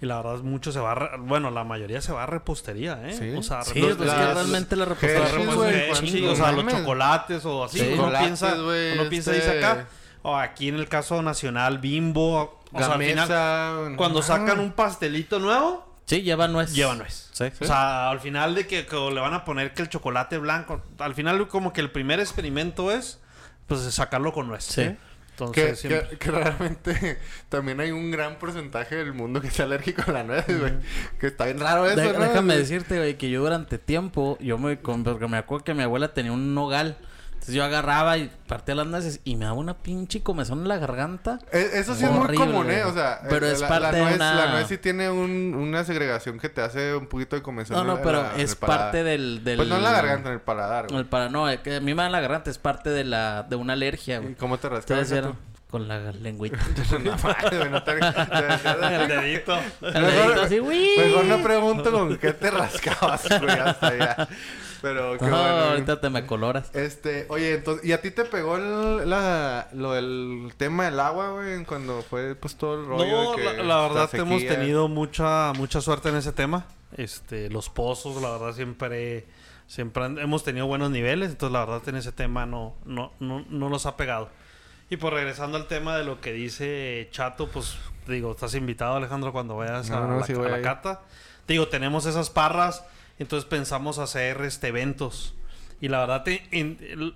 Y la verdad, mucho se va a... Bueno, la mayoría se va a repostería, ¿eh? Sí. O sea, Sí, Los- pues es que realmente la repostería güey, pues, ¿cuántos sí, o sea, los chocolates o así. Sí. uno piensa, güey, uno piensa, este- dice acá. O aquí en el caso nacional, Bimbo. O sea, al final, cuando sacan un pastelito nuevo, Sí, lleva nuez. lleva nuez. Sí. O sea, al final de que, que le van a poner que el chocolate blanco, al final como que el primer experimento es, pues sacarlo con nuez. Sí. Entonces, Que, siempre- que, que realmente también hay un gran porcentaje del mundo que es alérgico a la nuez, güey. Que está bien raro eso, De- ¿no? déjame decirte, güey, que yo durante tiempo, yo me, porque me acuerdo que mi abuela tenía un nogal. Entonces yo agarraba y partía las nueces y me daba una pinche comezón en la garganta. Eh, Eso sí es muy común, ¿eh? güey. O sea, Pero eh, es la, parte la de nuez, una- La nuez sí tiene un- una segregación que te hace un poquito de comezón. No, no, en pero la- es parte del, del... Pues no en la garganta, en el paladar, güey. El para, no, es que a mí me da en la garganta, es parte de la de una alergia, ¿Y güey. cómo te vieron con la lengüita. no, madre, güey, no te- el dedito. El dedito así, ¡uy! Mejor no pregunto con qué te rascabas, güey, hasta allá. Pero qué No, bueno. ahorita te me coloras. Este, oye, entonces, ¿y a ti te pegó el, la, lo del tema del agua, güey? Cuando fue, pues, todo el rollo No, de que la, la verdad sequía. hemos tenido mucha mucha suerte en ese tema. Este, los pozos, la verdad siempre siempre han- hemos tenido buenos niveles, entonces la verdad en ese tema no no no no nos ha pegado. Y pues regresando al tema de lo que dice Chato, pues digo, estás invitado Alejandro cuando vayas No, a, no, la, sí a la cata. Digo, tenemos esas parras, entonces pensamos hacer este eventos. Y la verdad,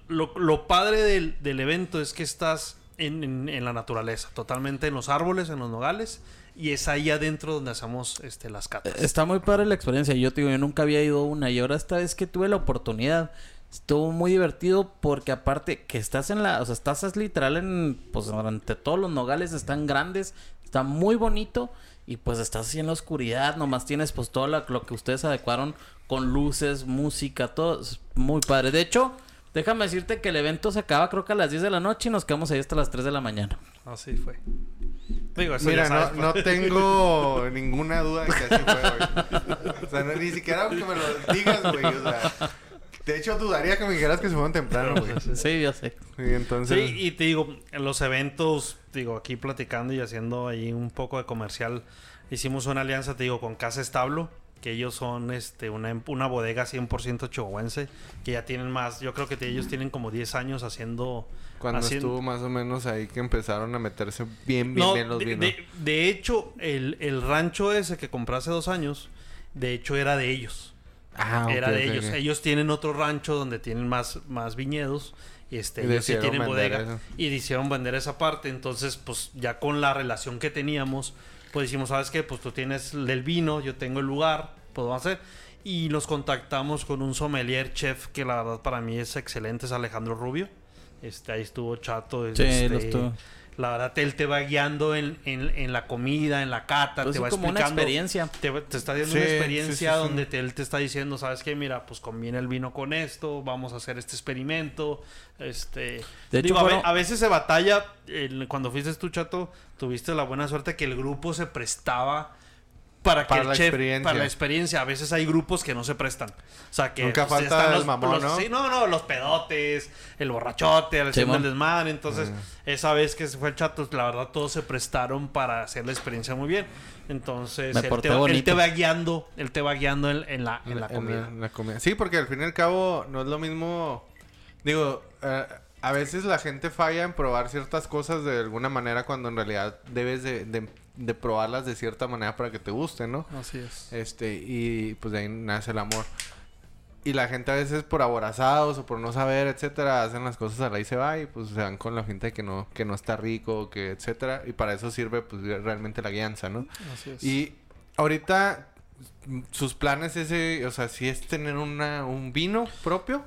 lo, padre del, del evento es que estás en, en- la naturaleza, totalmente en los árboles, en los nogales, y es ahí adentro donde hacemos este, las catas. Está muy padre la experiencia. Yo te digo, yo nunca había ido una y ahora esta vez que tuve la oportunidad, estuvo muy divertido porque aparte que estás en la, o sea, estás literal en, pues ante todos los nogales están grandes, está muy bonito y pues estás así en la oscuridad, nomás tienes pues todo lo que ustedes adecuaron con luces, música, todo, es muy padre. De hecho, déjame decirte que el evento se acaba creo que a las 10 de la noche y nos quedamos ahí hasta las 3 de la mañana. Así fue. Digo, eso Mira, ya sabes, no, pues. no tengo ninguna duda de que así fue, güey. O sea, no- ni siquiera aunque me lo digas, güey. O sea, de hecho, dudaría que me dijeras que se fueron temprano, güey. Sí, yo sé. Y entonces... Sí, y te digo, en los eventos, digo, aquí platicando y haciendo ahí un poco de comercial, hicimos una alianza, te digo, con Casa Establo, que ellos son este una, una bodega 100% chihuahuense, que ya tienen más, yo creo que te- ellos tienen como 10 años haciendo... Cuando haciendo- estuvo más o menos ahí que empezaron a meterse bien, bien, No, bien los de, vinos. de- de hecho, el, el rancho ese que compré hace dos años, de hecho era de ellos. Ah, era de ellos. Ellos tienen otro rancho donde tienen más, más viñedos. Y este, Y ellos sí tienen bodega. eso. Y decidieron vender esa parte. Entonces, pues ya con la relación que teníamos, pues dijimos, ¿sabes qué? Pues tú tienes el vino, yo tengo el lugar, podemos hacer. Y nos contactamos con un sommelier chef que la verdad para mí es excelente, es Alejandro Rubio. Este, ahí estuvo chato. Sí, este, lo estuvo. La verdad, él te va guiando en, en, en la comida, en la cata, Pues te sí, va como una explicando experiencia. te, te está dando Sí, una experiencia sí, sí. donde te- él te está diciendo, ¿sabes qué? Mira, pues conviene el vino con esto, vamos a hacer este experimento. Este, De hecho, digo, a, ve- fueron- a veces se batalla, cuando fuiste tú, Chato, tuviste la buena suerte que el grupo se prestaba para que Para el la chef, experiencia. para la experiencia. A veces hay grupos que no se prestan. O sea, que Nunca pues, falta están el los, mamón, los- ¿no? Sí, no, no, los pedotes, el borrachote, el haciendo el desmadre. Entonces, Ah. esa vez que se fue el Chato, la verdad, todos se prestaron para hacer la experiencia muy bien. Entonces, Me él te, él te va guiando, él te va guiando en, en la, en la En comida. en la comida. Sí, porque al fin y al cabo no es lo mismo. Digo, eh, a veces la gente falla en probar ciertas cosas de alguna manera cuando en realidad debes de, de- de probarlas de cierta manera para que te gusten, ¿no? Así es. Este, y pues de ahí nace el amor. Y la gente a veces por aborazados o por no saber, etcétera, hacen las cosas a la y se va y pues se van con la gente que no, que no está rico, que etcétera. Y para eso sirve pues realmente la guianza, ¿no? Así es. Y ahorita sus planes ese, o sea, si es tener una, un vino propio.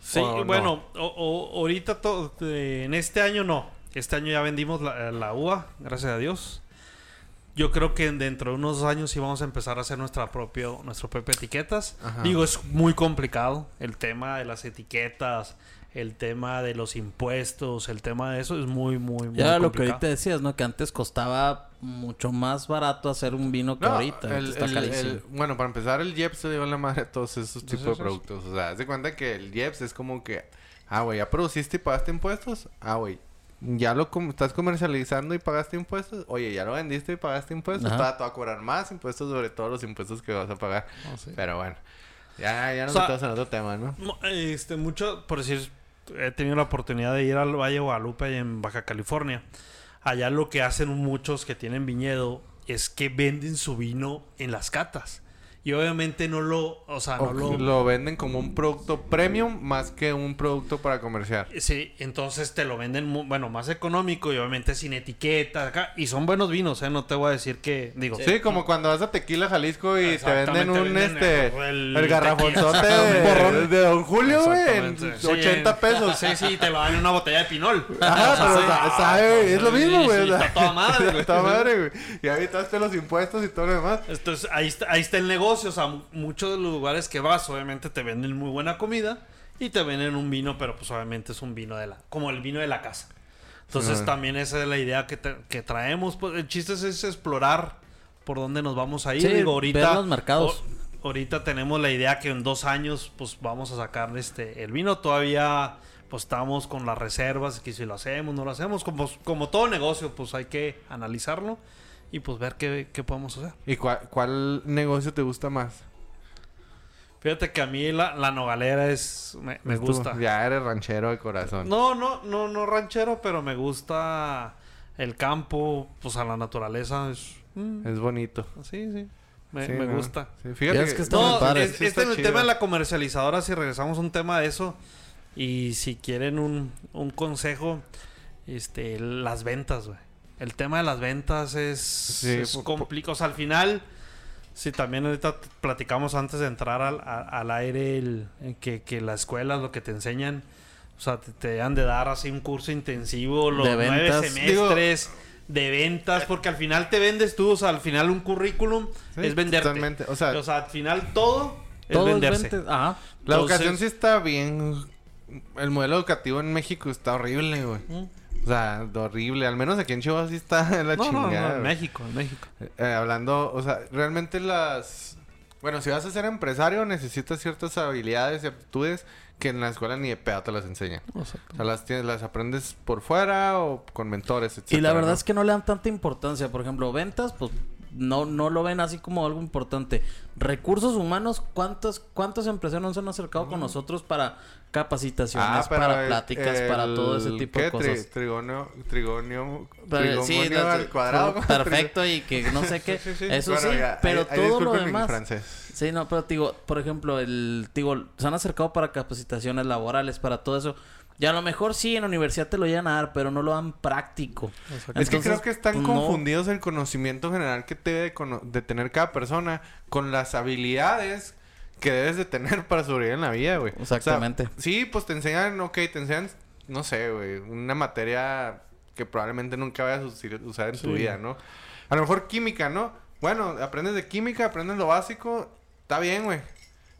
Sí, ¿o no? bueno, o- o- ahorita eh, en este año no. Este año ya vendimos la, la uva, gracias a Dios. Yo creo que dentro de unos años sí vamos a empezar a hacer nuestra propio, nuestras propias etiquetas. Ajá. Digo, es muy complicado el tema de las etiquetas, el tema de los impuestos, el tema de eso es muy, muy, muy Ya lo que complicado. ahorita decías, ¿no? Que antes costaba mucho más barato hacer un vino que No, ahorita. el- está el- carísimo. el- bueno, para empezar, el Jeps se dio la madre a todos esos tipos de productos. O sea, haz de cuenta que el Jeps es como que, ah, güey, ¿ya produciste y pagaste impuestos? Ah, güey, ¿ya lo com- estás comercializando y pagaste impuestos? Oye, ¿ya lo vendiste y pagaste impuestos? Te va a cobrar más impuestos sobre todos los impuestos que vas a pagar. Sí. Pero bueno, ya, ya nos O sea, metemos en otro tema, ¿no? Este, mucho, por decir, he tenido la oportunidad de ir al Valle de Guadalupe y en Baja California. Allá lo que hacen muchos que tienen viñedo es que venden su vino en las catas. Y obviamente no lo, o sea, no O lo... lo venden como un producto premium más que un producto para comerciar. Sí, entonces te lo venden, bueno, más económico y obviamente sin etiqueta acá. Y son buenos vinos, ¿eh? No te voy a decir que, digo... Sí, como cuando vas a Tequila Jalisco y te venden un venden este el- el, garrafonzote de, Don Julio, güey, en Exactamente. Sí, 80 pesos. Sí, sí, te lo dan en una botella de pinol. Ajá, pero Sí. sabe, es lo mismo, güey. está toda madre, güey. Está madre, güey. Y evitaste los impuestos y todo lo demás. Entonces ahí está, ahí está el negocio. Mu- muchos de los lugares que vas, obviamente te venden muy buena comida y te venden un vino, pero pues obviamente es un vino de la, como el vino de la casa. Entonces también esa es la idea que, te- que traemos. Pues, el chiste es, es explorar por dónde nos vamos a ir. Sí, Digo, ahorita, ver los mercados. o- ahorita tenemos la idea que en dos años pues vamos a sacar este el vino. Todavía pues estamos con las reservas, que si lo hacemos, no lo hacemos. Como, como todo negocio, pues hay que analizarlo y pues ver qué, qué podemos hacer. ¿Y cuál, cuál negocio te gusta más? Fíjate que a mí la, la nogalera es... Me, me Tú, gusta. Ya eres ranchero de corazón. No, no, no, no ranchero, pero me gusta el campo, pues a la naturaleza. Es, mm, Es bonito. sí, sí. Me, Sí, me ¿no? gusta. Sí, fíjate Es que, que está muy No, padre. es- Sí este en el tema de la comercializadora, si regresamos a un tema de eso, y si quieren un, un consejo, este, las ventas, güey. El tema de las ventas es, Sí, es complicado. O sea, al final, si también ahorita platicamos antes de entrar al, a- al aire, el, el que, que la escuela, lo que te enseñan, o sea, te, te han de dar así un curso intensivo, los De nueve ventas. semestres. de ventas, porque al final te vendes tú, o sea, al final un currículum Sí, es venderte. totalmente. O sea, O sea, al final todo es Todo es venderse. Ajá. la entonces- educación sí está bien. El modelo educativo en México está horrible, güey. Mm. O sea, horrible. Al menos aquí en Chihuahua sí está en la No, chingada. no, en. México, en México. Eh, hablando, o sea, realmente las... Bueno, si vas a ser empresario necesitas ciertas habilidades y aptitudes que en la escuela ni de pedo te las enseñan. O sea, las, tienes, las aprendes por fuera o con mentores, etc. Y la verdad es que no le dan tanta importancia. Por ejemplo, ventas, pues no, no lo ven así como algo importante. Recursos humanos, ¿cuántos, cuántos empresarios nos han acercado con nosotros para capacitaciones, para el- pláticas, para todo ese tipo ¿qué? de cosas? Tri- trigonio, trigonio, Pero, sí, no, al cuadrado. perfecto y que no sé qué. Sí, sí, sí. Eso Bueno, sí, ya, pero ahí- ahí todo lo demás. Sí, no, pero digo, por ejemplo, el digo, se han acercado para capacitaciones laborales, para todo eso. Y a lo mejor sí en la universidad te lo llegan a dar, pero no lo dan práctico. Es que creo que están pues, no. confundidos el conocimiento general que debe de, cono- de tener cada persona con las habilidades que debes de tener para sobrevivir en la vida, güey. O sea, Exactamente. sí, pues te enseñan, ok, te enseñan, no sé, güey, una materia que probablemente nunca vayas a usar en tu vida, ¿no? A lo mejor química, ¿no? Bueno, aprendes de química, aprendes lo básico, está bien, güey.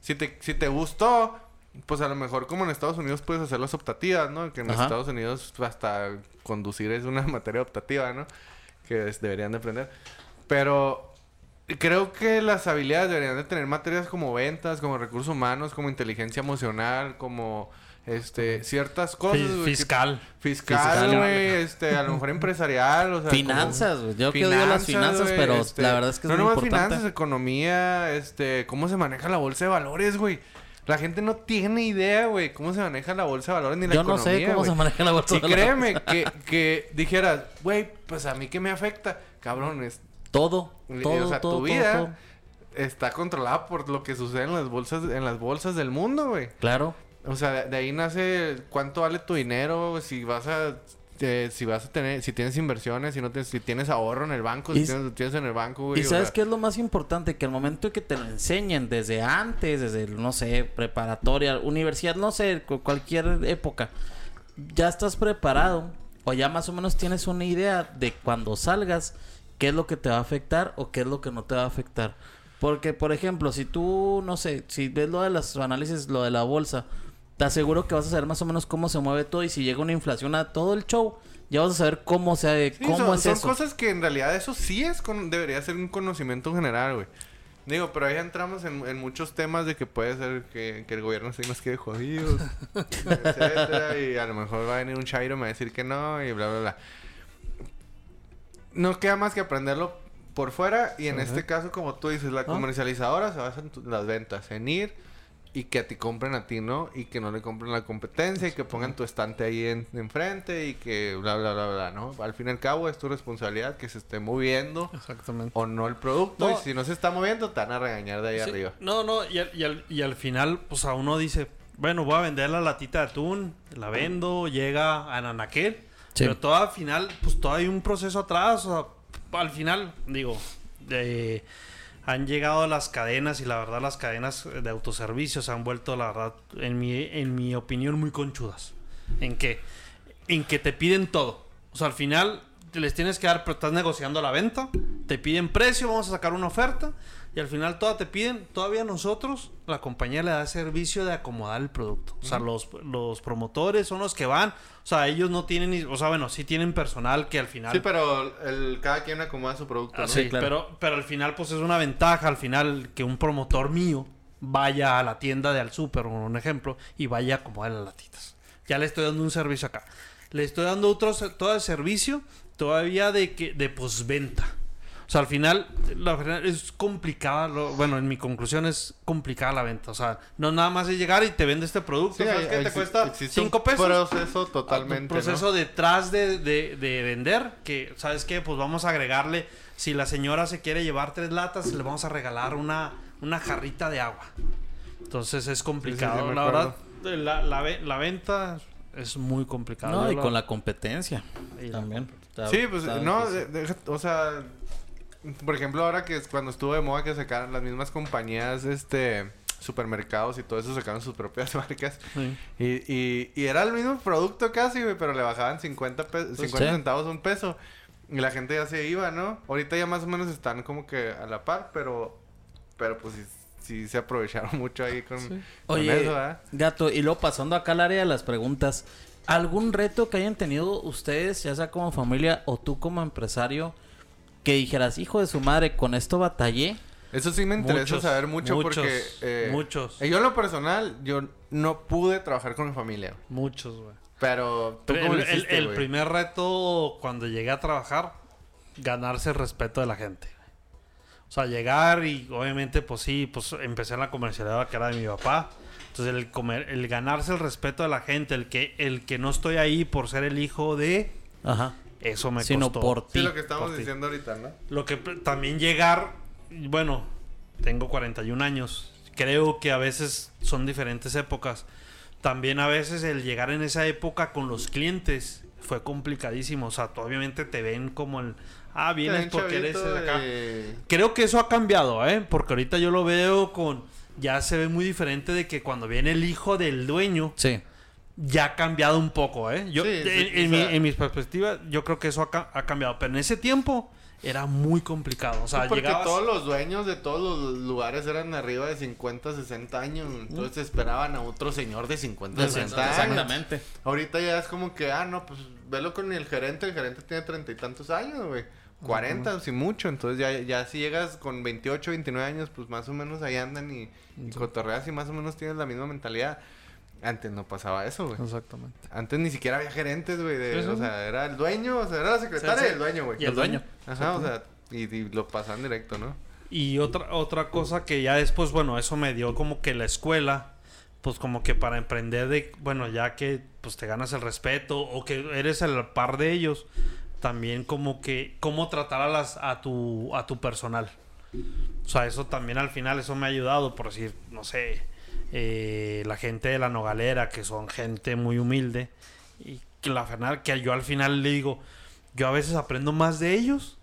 Si te, si te gustó, pues a lo mejor como en Estados Unidos puedes hacer las optativas, ¿no? Que en Ajá. Estados Unidos hasta conducir es una materia optativa, ¿no? Que deberían de aprender. Pero creo que las habilidades deberían de tener materias como ventas, como recursos humanos, como inteligencia emocional, como este ciertas cosas. Que- fiscal. Fiscal, güey, este, a lo mejor empresarial, o sea, Finanzas, güey. Yo que odio las finanzas, pero este, la verdad es que es no muy nomás importante. finanzas, economía, este, cómo se maneja la bolsa de valores, güey. La gente no tiene idea, güey, cómo se maneja la bolsa de valores ni la Yo no economía, sé cómo se maneja la bolsa Y de valores. créeme que, que dijeras, güey, pues a mí qué me afecta, cabrón, es Todo, todo, o sea, todo, tu vida- todo. está controlada por lo que sucede en las bolsas, en las bolsas del mundo, güey. Claro. O sea, de ahí nace cuánto vale tu dinero, si vas a si vas a tener, si tienes inversiones, si no tienes, si tienes ahorro en el banco, si tienes, tienes en el banco, güey. Y sabes qué es lo más importante, que al momento que te lo enseñen desde antes, desde, no sé, preparatoria, universidad, no sé, cu- cualquier época, ya estás preparado o ya más o menos tienes una idea de cuando salgas, qué es lo que te va a afectar o qué es lo que no te va a afectar. Porque, por ejemplo, si tú, no sé, si ves lo de los análisis, lo de la bolsa, te aseguro que vas a saber más o menos cómo se mueve todo y si llega una inflación a todo el show, ya vas a saber cómo se sí, cómo son, es son eso. cosas que en realidad eso sí es, con- debería ser un conocimiento general, güey. Digo, pero ahí entramos en, en muchos temas de que puede ser que, que el gobierno sí nos quede jodidos, etcétera, y a lo mejor va a venir un chairo y me va a decir que no, y bla, bla, bla. No queda más que aprenderlo por fuera, y en este caso, como tú dices, la Ah. comercializadora se basa en las ventas, en ir y que te compren a ti, ¿no? Y que no le compren la competencia y que pongan tu estante ahí en, enfrente y que bla, bla, bla, bla, ¿no? Al fin y al cabo es tu responsabilidad que se esté moviendo Exactamente. o no el producto. No. Y si no se está moviendo, te van a regañar de ahí Sí, arriba. No, no, y al, y al- y al final, pues a uno dice, bueno, voy a vender la latita de atún, la vendo, llega a Nanaquel, Sí. pero todo al final, pues todavía hay un proceso atrás, o sea, al final, digo, de- han llegado las cadenas y la verdad las cadenas de autoservicio se han vuelto, la verdad, en mi, en mi opinión, muy conchudas. ¿En qué? En que te piden todo. O sea, al final les tienes que dar, pero estás negociando la venta, te piden precio, vamos a sacar una oferta y al final toda te piden, todavía nosotros, la compañía le da servicio de acomodar el producto. O sea, los, los promotores son los que van, o sea, ellos no tienen, ni- o sea, bueno, sí tienen personal que al final... Sí, pero el, cada quien acomoda su producto, ¿no? sí, Sí, claro. pero, pero al final, pues es una ventaja, al final, que un promotor mío vaya a la tienda de al super, un ejemplo, y vaya a acomodar las latitas. Ya le estoy dando un servicio acá. Le estoy dando otro todo el servicio todavía de que de posventa. O sea, al final, la verdad es complicada. lo- bueno, en mi conclusión es complicada la venta. O sea, no nada más es llegar y te vende este producto. Sí, ¿Sabes hay- qué te cuesta? existe un 5 pesos. proceso totalmente, Un proceso detrás de, de- de vender. Que, ¿sabes qué? Pues vamos a agregarle. Si la señora se quiere llevar tres latas, le vamos a regalar una, una jarrita de agua. Entonces es complicado. Sí, sí, sí, me la verdad, la, la ve- la venta es muy complicada. No, y con la competencia y la- también. Está- Sí, pues no, de- o sea, por ejemplo, ahora que es cuando estuvo de moda que sacaron las mismas compañías, este, supermercados y todo eso sacaron sus propias marcas. Sí. Y, y, y era el mismo producto casi, güey, pero le bajaban 50, pe- 50 sí. centavos un peso. Y la gente ya se iba, ¿no? Ahorita ya más o menos están como que a la par, pero, pero pues sí, sí se aprovecharon mucho ahí con, con Oye, eso. Gato, y luego pasando acá al área de las preguntas, ¿algún reto que hayan tenido ustedes, ya sea como familia o tú como empresario, que dijeras, hijo de su madre, con esto batallé? Eso sí me interesa Muchos, saber mucho muchos, porque... eh, muchos. eh, Yo en lo personal, yo no pude trabajar con mi familia. Muchos, güey. Pero, ¿tú Pero cómo el, primer reto cuando llegué a trabajar, ganarse el respeto de la gente. O sea, llegar y obviamente, pues sí, pues empecé en la comercialidad que era de mi papá. Entonces, el, comer, el ganarse el respeto de la gente, el que, el que no estoy ahí por ser el hijo de, Ajá. Eso me Sino costó. por Sí, ti. lo que estamos por ti. diciendo ahorita, ¿no? Lo que también llegar, bueno, tengo 41 años. Creo que a veces son diferentes épocas. También a veces el llegar en esa época con los clientes fue complicadísimo. O sea, tú obviamente te ven como el... Ah, vienes porque eres de acá. Creo que eso ha cambiado, ¿eh? Porque ahorita yo lo veo con... Ya se ve muy diferente de que cuando viene el hijo del dueño, Sí. Ya ha cambiado un poco, ¿eh? Yo, Sí, en, sí, en o mi, sea- en mis perspectivas, yo creo que eso ha, ca- ha cambiado. Pero en ese tiempo era muy complicado. O sea, porque llegabas... todos los dueños de todos los lugares eran arriba de 50, 60 años. Entonces esperaban a otro señor de 50, De 60 60, años. Exactamente. Ahorita ya es como que, ah, no, pues velo con el gerente. El gerente tiene treinta y tantos años, güey. 40, si mucho. Entonces ya, ya si llegas con 28, 29 años, pues más o menos ahí andan y, y cotorreas y más o menos tienes la misma mentalidad. Antes no pasaba eso, güey. Exactamente. Antes ni siquiera había gerentes, güey. de- Sí, sí. O sea, era el dueño, o sea, era la secretaria Sí, sí. y el dueño, güey. Y el dueño. Ajá, o sea, y, y lo pasan directo, ¿no? Y otra, otra cosa que ya después, bueno, eso me dio como que la escuela, pues como que para emprender de, bueno, ya que pues te ganas el respeto o que eres el par de ellos, también como que cómo tratar a las a tu a tu personal. O sea, eso también al final, eso me ha ayudado, por decir, no sé, eh, la gente de la Nogalera, que son gente muy humilde, y que, la, final- que yo al final le digo, yo a veces aprendo más de ellos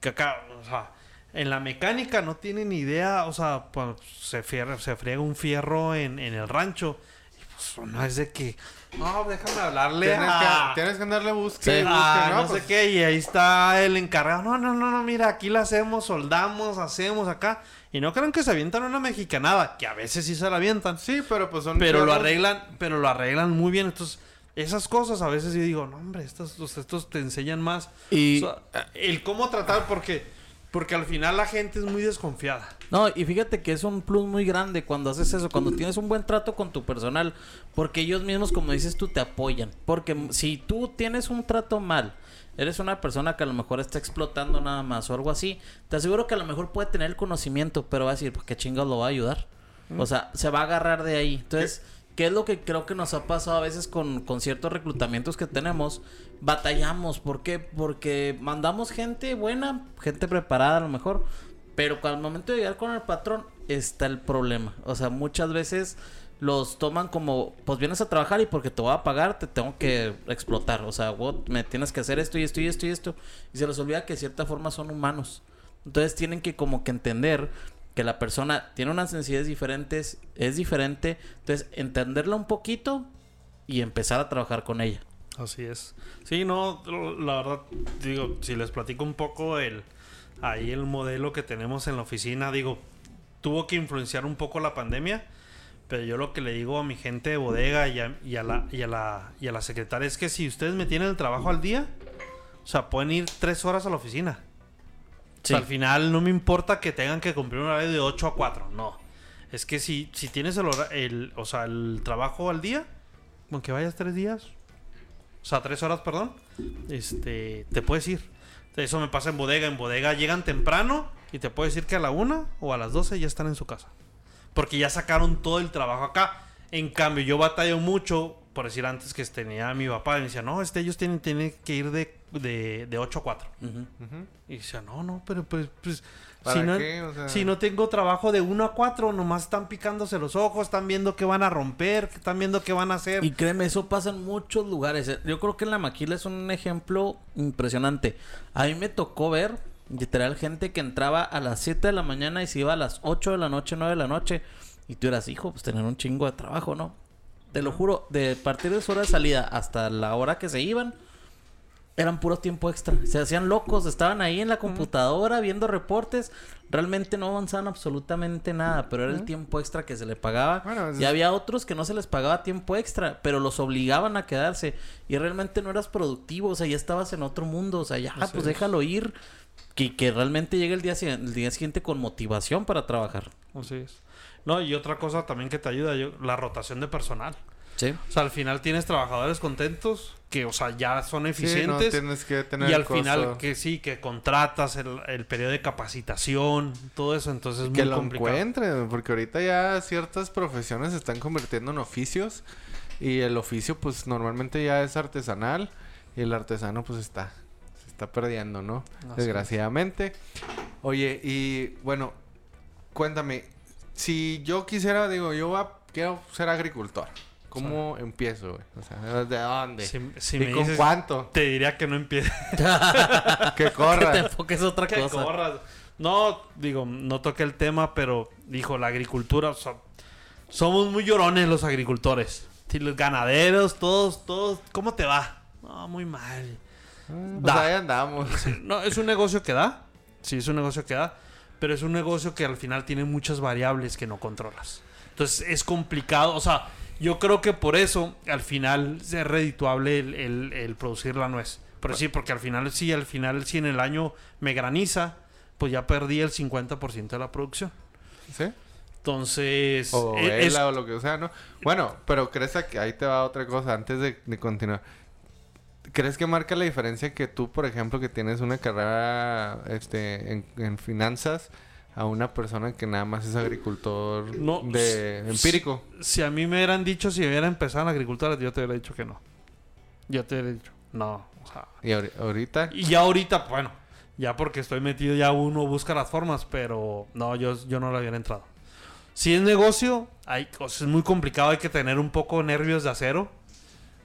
que acá, o sea, en la mecánica no tienen idea, o sea, pues, se, fierra- se friega un fierro en, en el rancho, y pues no es de que, no, déjame hablarle Tienes a... que, tienes que andarle busque, Sí. busque, Ah, no, Pues, sé qué, y ahí está el encargado. No, no, no, no, mira, aquí la hacemos, soldamos, hacemos acá. Y no crean que se avientan una mexicanada, que a veces sí se la avientan. Sí, pero pues son... Pero lo arreglan, pero lo arreglan muy bien. Entonces, esas cosas a veces yo digo, no, hombre, estos, estos te enseñan más. Y- O sea, el cómo tratar, porque, porque al final la gente es muy desconfiada. No, y fíjate que es un plus muy grande cuando haces eso, cuando tienes un buen trato con tu personal, porque ellos mismos, como dices tú, te apoyan. Porque si tú tienes un trato mal, eres una persona que a lo mejor está explotando nada más o algo así, te aseguro que a lo mejor puede tener el conocimiento, pero va a decir, pues qué chingados lo va a ayudar. O sea, se va a agarrar de ahí. Entonces, ¿qué es lo que creo que nos ha pasado a veces con, con ciertos reclutamientos que tenemos? Batallamos. ¿Por qué? Porque mandamos gente buena, gente preparada a lo mejor, pero al momento de llegar con el patrón está el problema. O sea, muchas veces los toman como, pues vienes a trabajar y porque te voy a pagar te tengo que explotar. O sea, vos me tienes que hacer esto y esto y esto y esto. Y se les olvida que de cierta forma son humanos. Entonces tienen que como que entender que la persona tiene unas necesidades diferentes, es diferente. Entonces entenderla un poquito y empezar a trabajar con ella. Así es. Sí, no, la verdad, digo, si les platico un poco el ahí el modelo que tenemos en la oficina, digo, tuvo que influenciar un poco la pandemia, pero yo lo que le digo a mi gente de bodega y a, y a la, y a la, y a la secretaria es que si ustedes me tienen el trabajo al día, o sea, pueden ir tres horas a la oficina. O sea, Sí. al final no me importa que tengan que cumplir un horario de 8 a 4, no. Es que si, si tienes el, el, o sea, el trabajo al día, aunque vayas tres días, o sea, tres horas, perdón, este, te puedes ir. Eso me pasa en bodega. En bodega llegan temprano y te puedo decir que a la una o a las 12 ya están en su casa. Porque ya sacaron todo el trabajo acá. En cambio, yo batallo mucho, por decir antes que tenía a mi papá, y me decía, no, este, ellos tienen, tienen que ir de, de, de 8 a 4. Ujú. Ujú. Y decía, no, no, pero pues, pues ¿Para si, no, qué? O sea- si no tengo trabajo de 1 a 4, nomás están picándose los ojos, están viendo qué van a romper, están viendo qué van a hacer. Y créeme, eso pasa en muchos lugares. eh. Yo creo que en la maquila es un ejemplo impresionante. A mí me tocó ver, literal, gente que entraba a las 7 de la mañana y se iba a las 8 de la noche, 9 de la noche. Y tú eras, hijo, pues tener un chingo de trabajo, ¿no? Te lo juro, de partir de su hora de salida hasta la hora que se iban, eran puro tiempo extra. Se hacían locos, estaban ahí en la computadora viendo reportes. Realmente no avanzaban absolutamente nada, pero era el tiempo extra que se le pagaba. Bueno, es- y había otros que no se les pagaba tiempo extra, pero los obligaban a quedarse. Y realmente no eras productivo, o sea, ya estabas en otro mundo. O sea, ya, Así pues es. déjalo ir. Que, que realmente llegue el día, el día siguiente con motivación para trabajar. Así es. No, y otra cosa también que te ayuda, yo, la rotación de personal. Sí. O sea, al final tienes trabajadores contentos que, o sea, ya son Sí, no eficientes. tienes que tener y al final que sí, que contratas el, el periodo de capacitación, todo eso, entonces es que muy lo complicado. encuentren, porque ahorita ya ciertas profesiones se están convirtiendo en oficios y el oficio pues normalmente ya es artesanal y el artesano pues está está perdiendo, ¿no? Así es. Desgraciadamente. Oye, y bueno, cuéntame, si yo quisiera, digo, yo va- quiero ser agricultor, ¿cómo empiezo, güey? O sea, ¿de dónde? Si, si ¿Y me con dices, cuánto? te diría que no empieces. Que Que te enfoques otra que cosa. corras. No, digo, no toqué el tema, pero dijo, la agricultura, o sea, somos muy llorones los agricultores. Sí, los ganaderos, todos, todos, ¿cómo te va? No, muy mal. Pues Da. ahí andamos. No, es un negocio que da. Sí, es un negocio que da. Pero es un negocio que al final tiene muchas variables que no controlas. Entonces es complicado. O sea, yo creo que por eso al final es redituable el, el- el producir la nuez. Pero sí, porque al final, sí, al final, si en el año me graniza, pues ya perdí el 50% de la producción. ¿Sí? Entonces, O e- es- vela o lo que sea, ¿no? Bueno, pero crees que ahí te va otra cosa antes de, de continuar. ¿Crees que marca la diferencia que tú, por ejemplo, que tienes una carrera este, en, en finanzas, a una persona que nada más es agricultor No, de empírico? si a mí me hubieran dicho si hubiera empezado en agricultura, yo te hubiera dicho que no. Yo te hubiera dicho, no. O sea, Y ahori- ahorita, Y ya ahorita, bueno, Ya porque estoy metido, ya uno busca las formas, pero no, yo, yo no le había entrado. Si es negocio, hay cosas muy complicado, hay que tener un poco nervios de acero.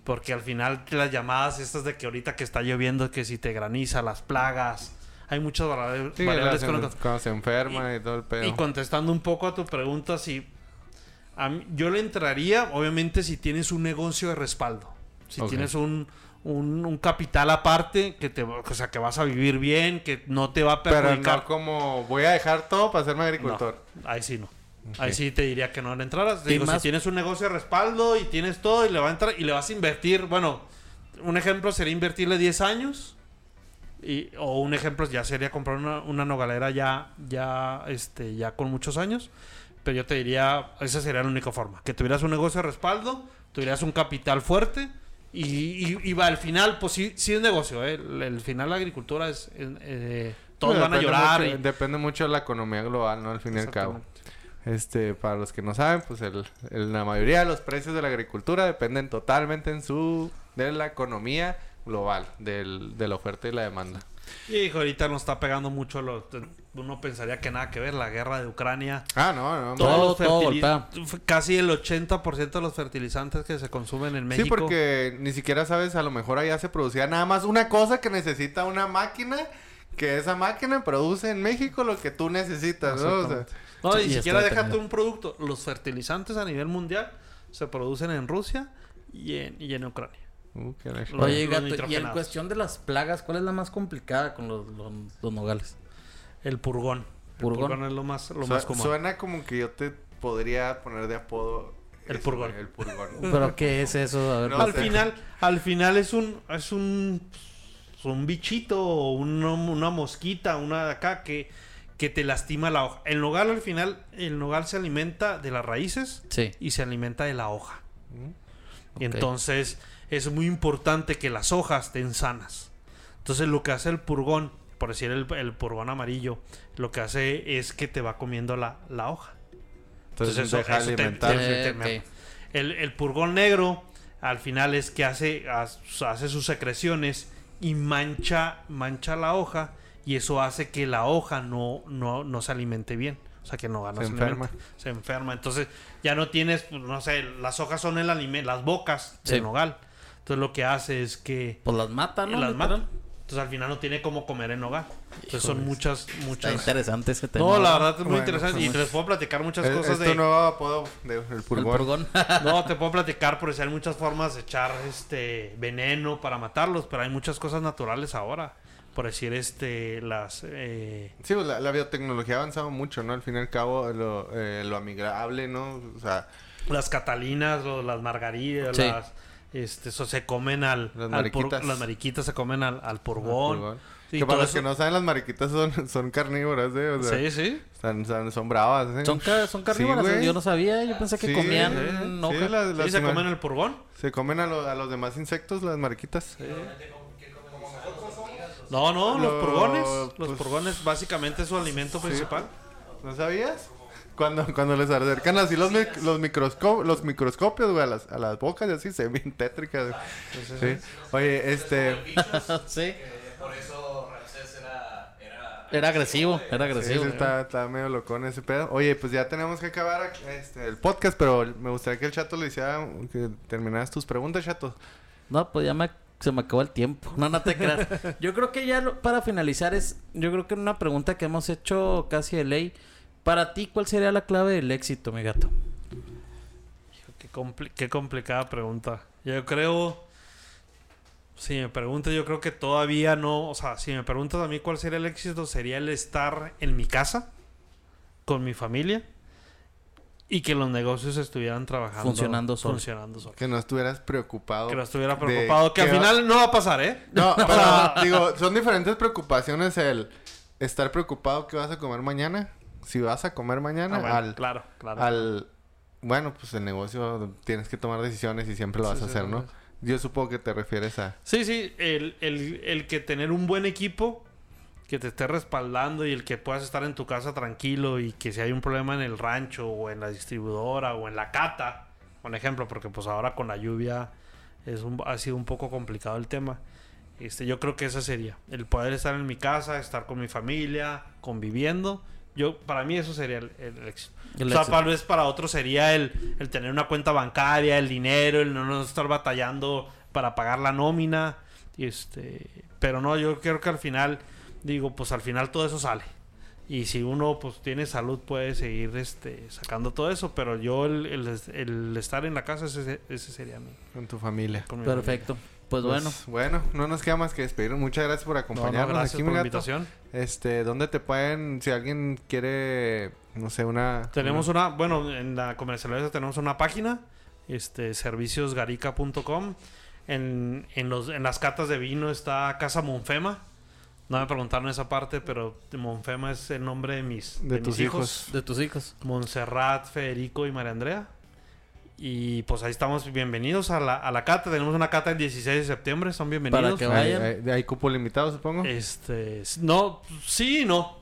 Porque al final las llamadas estas de que ahorita que está lloviendo, que si te graniza, las plagas, hay muchas variables, Sí, variables cuando se enferma y, todo el pedo. y contestando un poco a tu pregunta, si a mí- yo le entraría, obviamente, si tienes un negocio de respaldo. Si tienes un, un, un capital aparte, que te, o sea, que vas a vivir bien, que no te va a Pero perjudicar. no como voy a dejar todo para No, agricultor. ahí sí no. Ahí sí te diría que no le entraras. Digo, más- si tienes un negocio de respaldo y tienes todo y le va a entrar y le vas a invertir, bueno, un ejemplo sería invertirle 10 años. Y, o un ejemplo ya sería comprar una, una nogalera ya, ya, este, ya con muchos años. Pero yo te diría, esa sería la única forma. Que tuvieras un negocio de respaldo, tuvieras un capital fuerte. Y, y, y va, al final, pues sí, sí es negocio. ¿eh? El, el final la agricultura es... eh, eh, todos van a llorar. mucho- y- depende mucho de la economía global, ¿no? Al fin y al cabo. Este, para los que no saben, pues el, el- la mayoría de los precios de la agricultura dependen totalmente en su de la economía global, del, de la oferta y la demanda. Y hijo, ahorita nos está pegando mucho lo, uno pensaría que nada que ver la guerra de Ucrania. Ah, no, no. Todo- no. los todo casi el 80% de los fertilizantes que se consumen en México. Sí, porque ni siquiera sabes, a lo mejor allá se producía nada más una cosa que necesita una máquina, que esa máquina produce en México lo que tú necesitas, ¿no? O sea. No, ni y siquiera déjate un producto. Los fertilizantes a nivel mundial se producen en Rusia y en, y en Ucrania. uh, qué la- Los- Oye, los gato, y en cuestión de las plagas, ¿cuál es la más complicada con los, los, los nogales? El purgón. Purgón. El purgón es lo más, lo Su- más común. Suena como que yo te podría poner de apodo. El eso, purgón. El purgón. ¿Pero qué es eso? A ver, No al final, al final es un, es un, un bichito, una, una mosquita, una de acá que, que te lastima la hoja. El nogal al final, el nogal se alimenta de las raíces Sí. y se alimenta de la hoja. Y Ok. entonces es muy importante que las hojas estén sanas. Entonces lo que hace el purgón, por decir el, el purgón amarillo, lo que hace es que te va comiendo la, la hoja. Entonces, eso- deja eso te- alimentar. te- Eh, te- ok. El, el purgón negro al final es que hace, hace sus secreciones y mancha, mancha la hoja y eso hace que la hoja no, no, no se alimente bien. O sea que no gana Se enferma. Se enferma. Entonces ya no tienes, pues, no sé, las hojas son el alimento, las bocas Sí. del nogal. Entonces lo que hace es que Pues las mata, ¿no? las Literal. Entonces al final no tiene como comer en nogal. Entonces son Híjoles. muchas, Está muchas... interesante ese tema. No, la ¿verdad? es muy Bueno, interesante. pues, y les puedo platicar muchas Es, cosas de... tu nuevo apodo del El purgón. purgón. No, te puedo platicar por eso hay muchas formas de echar este veneno para matarlos, pero hay muchas cosas naturales ahora. Por decir, este, las... eh, Sí, pues, la, la biotecnología ha avanzado mucho, ¿no? Al fin y al cabo, lo, eh, lo amigable, ¿no? O sea, las catalinas, o las margaritas, Sí. las... Este, eso se comen al... Las al mariquitas. las mariquitas se comen al, al. Sí, que para los que no saben, las mariquitas son, son carnívoras, ¿eh? O sea, Sí, sí. Son, son, son bravas, ¿eh? ¿Son, ca- son carnívoras? yo no sabía. Yo pensé que Sí, comían sí, hoja. sí, las- las Sí, se comen el purgón. Se comen a, lo- a los demás insectos, las mariquitas. No, no, Lo- los purgones. Los pues- purgones básicamente es su alimento principal. ¿No sabías? Cuando, cuando les acercan así los, mic- los, microsco- los microscopios, güey, a las, a las bocas y así, se ven tétricas. güey. Sí. Oye, este... sí. Por eso Ramsés era. era Era agresivo, era agresivo. sí, está, está medio locón ese pedo. Oye, pues ya tenemos que acabar este, el podcast, pero me gustaría que el chato le hiciera, que terminaras tus preguntas, chato. No, pues ya me, se me acabó el tiempo. No, no te creas. Yo creo que ya lo- para finalizar es, yo creo que una pregunta que hemos hecho casi de ley. Para ti, ¿cuál sería la clave del éxito, mi gato? Qué, compli- qué complicada pregunta. Yo creo. Si me preguntas, yo creo que todavía no. O sea, si me preguntas a mí cuál sería el éxito, sería el estar en mi casa, con mi familia, y que los negocios estuvieran trabajando. Funcionando solos. Funcionando solos. Que no estuvieras preocupado. Que no estuviera preocupado. Que al va- final no va a pasar, ¿eh? No, pero digo, son diferentes preocupaciones el estar preocupado que vas a comer mañana, si vas a comer mañana, Ah, bueno, al, claro, claro. al... Bueno, pues el negocio tienes que tomar decisiones y siempre lo vas Sí, a hacer, sí, ¿no? Yo supongo que te refieres a... Sí, sí, el, el, el que tener un buen equipo que te esté respaldando y el que puedas estar en tu casa tranquilo y que si hay un problema en el rancho o en la distribuidora o en la cata, por ejemplo, porque pues ahora con la lluvia es un, ha sido un poco complicado el tema, Este, yo creo que ese sería. El poder estar en mi casa, estar con mi familia, conviviendo. Yo, para mí eso sería el, el éxito. El o sea, éxito. tal vez para otros sería el, el tener una cuenta bancaria, el dinero, el no, no estar batallando para pagar la nómina. Este, pero no, yo creo que al final, digo, pues al final todo eso sale. Y si uno pues tiene salud puede seguir este, sacando todo eso, pero yo el, el- el estar en la casa ese, ese sería mi, Con tu familia. con mi Perfecto. Pues bueno, Pues, bueno, no nos queda más que despedir. Muchas gracias por familia. No, no, acompañarnos gracias aquí, por mi la gato. invitación. Este, ¿dónde te pueden, si alguien quiere, no sé, una... Tenemos una, bueno, en la comercialización tenemos una página, este, serviciosgarica.com. En, en, los, en las catas de vino está Casa Monfema. No me preguntaron esa parte, pero Monfema es el nombre de mis, De mis tus hijos. de tus hijos. Montserrat, Federico y María Andrea. Y pues ahí estamos bienvenidos a la, a la cata. Tenemos una cata el 16 de septiembre, son bienvenidos. que Hay, vayan. hay- hay cupo limitado, supongo. Este, no, sí y no.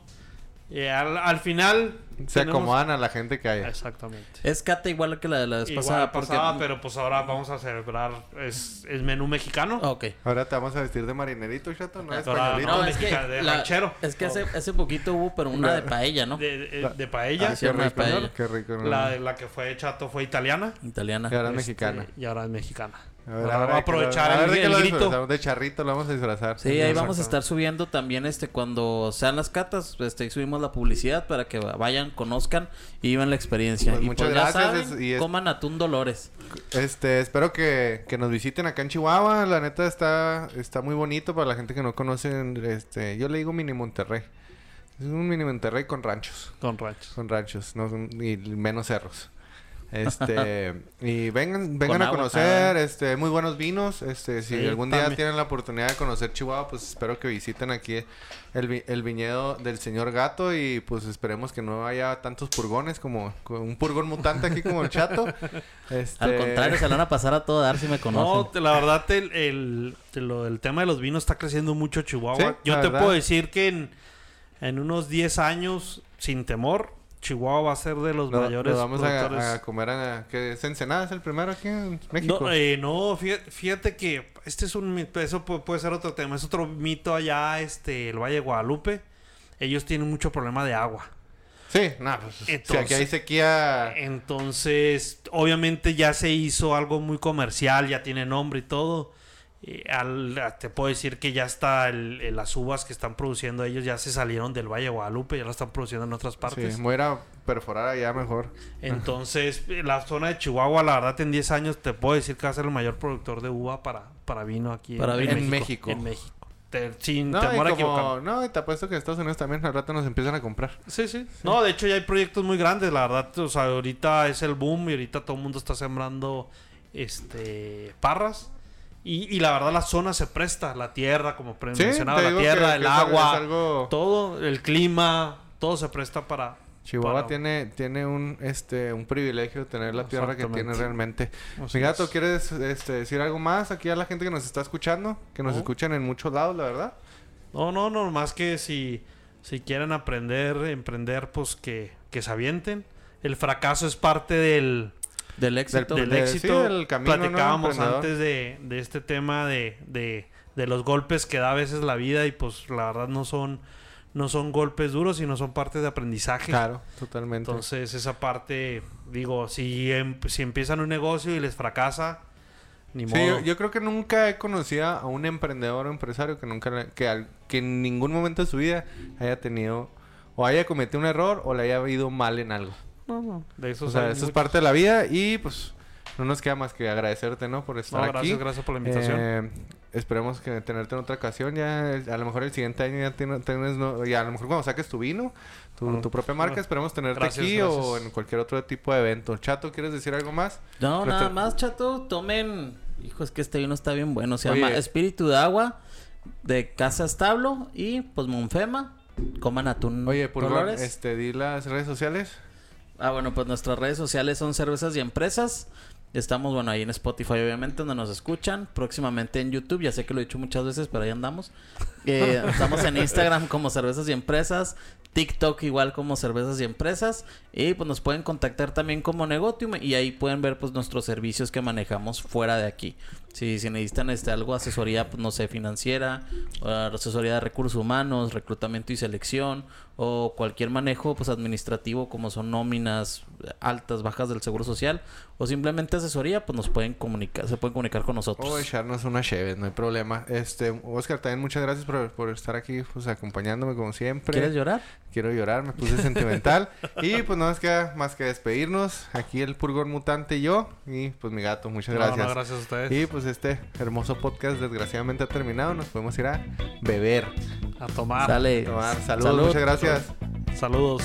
Eh, al, al final... Se tenemos- acomodan a la gente que haya. Exactamente. Es cata igual que la de la vez Igual pasada. porque... pero pues ahora vamos a celebrar. Es, es menú mexicano. Ah, Ok. Ahora te vamos a vestir de marinerito, chato, no Ahora españolito. no, es que, de la- ranchero. es que hace, hace poquito hubo, pero una de paella, ¿no? De, de- de Ah, paella. sí, qué rico, paella. qué rico. ¿no? la, la que fue chato fue italiana. Italiana. Y ahora es Este, mexicana. Y ahora es mexicana. A ver, Ahora ahora va a aprovechar a ver el- el grito. De charrito lo vamos a disfrazar. Sí, ahí vamos a estar subiendo también este cuando sean las catas, este ahí subimos la publicidad para que vayan, conozcan y vivan la experiencia. Pues y muchas pues ya gracias, saben, es- y es- coman atún Dolores. Este, espero que, que nos visiten acá en Chihuahua. La neta está, está muy bonito para la gente que no conoce. Este, yo le digo mini Monterrey. Es un mini Monterrey con ranchos. Con ranchos. Con ranchos, no y menos cerros. Este, y vengan, vengan Con a agua, conocer, este, muy buenos vinos. Este, si Sí, algún día también. tienen la oportunidad de conocer Chihuahua, pues espero que visiten aquí el, vi- el viñedo del señor Gato y pues esperemos que no haya tantos purgones como, como un purgón mutante aquí como el chato. Este, Al contrario, se la van a pasar a todo dar si me No, conocen. te- la verdad, el, el, te- lo- el tema de los vinos está creciendo mucho Chihuahua. Sí, Yo te verdad. puedo decir que en, en unos 10 años, sin temor, Chihuahua va a ser de los mayores nos vamos a, a comer a... ¿qué es Ensenada? ¿Es el primero aquí en México? No, eh, no fíjate, fíjate que este es un mito, eso pu- puede, ser otro tema, es otro mito allá, este, el Valle de Guadalupe. Ellos tienen mucho problema de agua. Sí, no, pues si aquí hay sequía... Entonces, obviamente ya se hizo algo muy comercial, ya tiene nombre y todo. Eh, al- te puedo decir que ya está el- el- las uvas que están produciendo ellos ya se salieron del Valle de Guadalupe, ya las están produciendo en otras partes. Sí, voy a ir a perforar allá mejor. Entonces, la zona de Chihuahua, la verdad, en 10 años te puedo decir que va a ser el mayor productor de uva para, para vino aquí Para vino. En México. En México. Te- sin No, temor a equivocarme. no, y te apuesto que Estados Unidos también al rato nos empiezan a comprar. Sí, sí. No, de hecho ya hay proyectos muy grandes, la verdad. O sea, ahorita es el boom y ahorita todo el mundo está sembrando este parras. Y, y la verdad la zona se presta, la tierra, como Sí, mencionaba, la tierra, que- el que agua, algo- todo, el clima, todo se presta para... Chihuahua para- tiene, tiene un, este, un privilegio tener la tierra que tiene realmente. Así Mi gato, es. ¿quieres este, decir algo más aquí a la gente que nos está escuchando? Que nos No. escuchan en muchos lados, la verdad. No, no, no, más que si, si quieren aprender, emprender, pues que, que se avienten. El fracaso es parte del, Del éxito. del de- éxito. sí, del camino, ¿no? Platicábamos antes de, de este tema de, de, de los golpes que da a veces la vida y pues la verdad no son, no son golpes duros, sino son parte de aprendizaje. Claro, totalmente. Entonces esa parte, digo, si, em- si empiezan un negocio y les fracasa, ni Sí, modo. yo, yo creo que nunca he conocido a un emprendedor o empresario que nunca le- que, al- que en ningún momento de su vida haya tenido o haya cometido un error o le haya ido mal en algo. No, no, de eso O sea, es parte de la vida y pues no nos queda más que agradecerte, ¿no? Por estar No, aquí. gracias, gracias por la invitación. Eh, esperemos que tenerte en otra ocasión. Ya, a lo mejor el siguiente año ya tienes, no- ya a lo mejor cuando saques tu vino, tu, Bueno, tu propia marca, bueno. esperemos tenerte Gracias, aquí o gracias. en cualquier otro tipo de evento. Chato, ¿quieres decir algo más? No, Nuestra- nada más, chato. Tomen. Hijo, es que este vino está bien bueno. Se Oye. llama Espíritu de Agua de Casa Establo y pues Monfema. Coman atún. Oye, Purgón, Dolores. este, di las redes sociales. Ah, bueno, pues nuestras redes sociales son Cervezas y Empresas. Estamos, bueno, ahí en Spotify, obviamente, donde nos escuchan. Próximamente en YouTube, ya sé que lo he dicho muchas veces, pero ahí andamos. Eh, estamos en Instagram como Cervezas y Empresas, TikTok igual como Cervezas y Empresas y pues nos pueden contactar también como Negotium y ahí pueden ver pues nuestros servicios que manejamos fuera de aquí. Si, si necesitan este algo asesoría, pues no sé, financiera, asesoría de recursos humanos, reclutamiento y selección o cualquier manejo pues administrativo como son nóminas altas, bajas del Seguro Social o simplemente asesoría, pues nos pueden comunicar, se pueden comunicar con nosotros. O echarnos una cheve, no hay problema. Este, Oscar, también muchas gracias por, por estar aquí, pues acompañándome como siempre. ¿Quieres llorar? Quiero llorar, me puse sentimental. y pues no nos queda más que despedirnos. Aquí el Purgor Mutante y yo. Y pues mi gato, muchas gracias. no, gracias a ustedes. Y pues este hermoso podcast desgraciadamente ha terminado. Nos podemos ir a beber. A tomar. Sale. Tomar. Saludos, Salud. muchas Gracias. Saludos.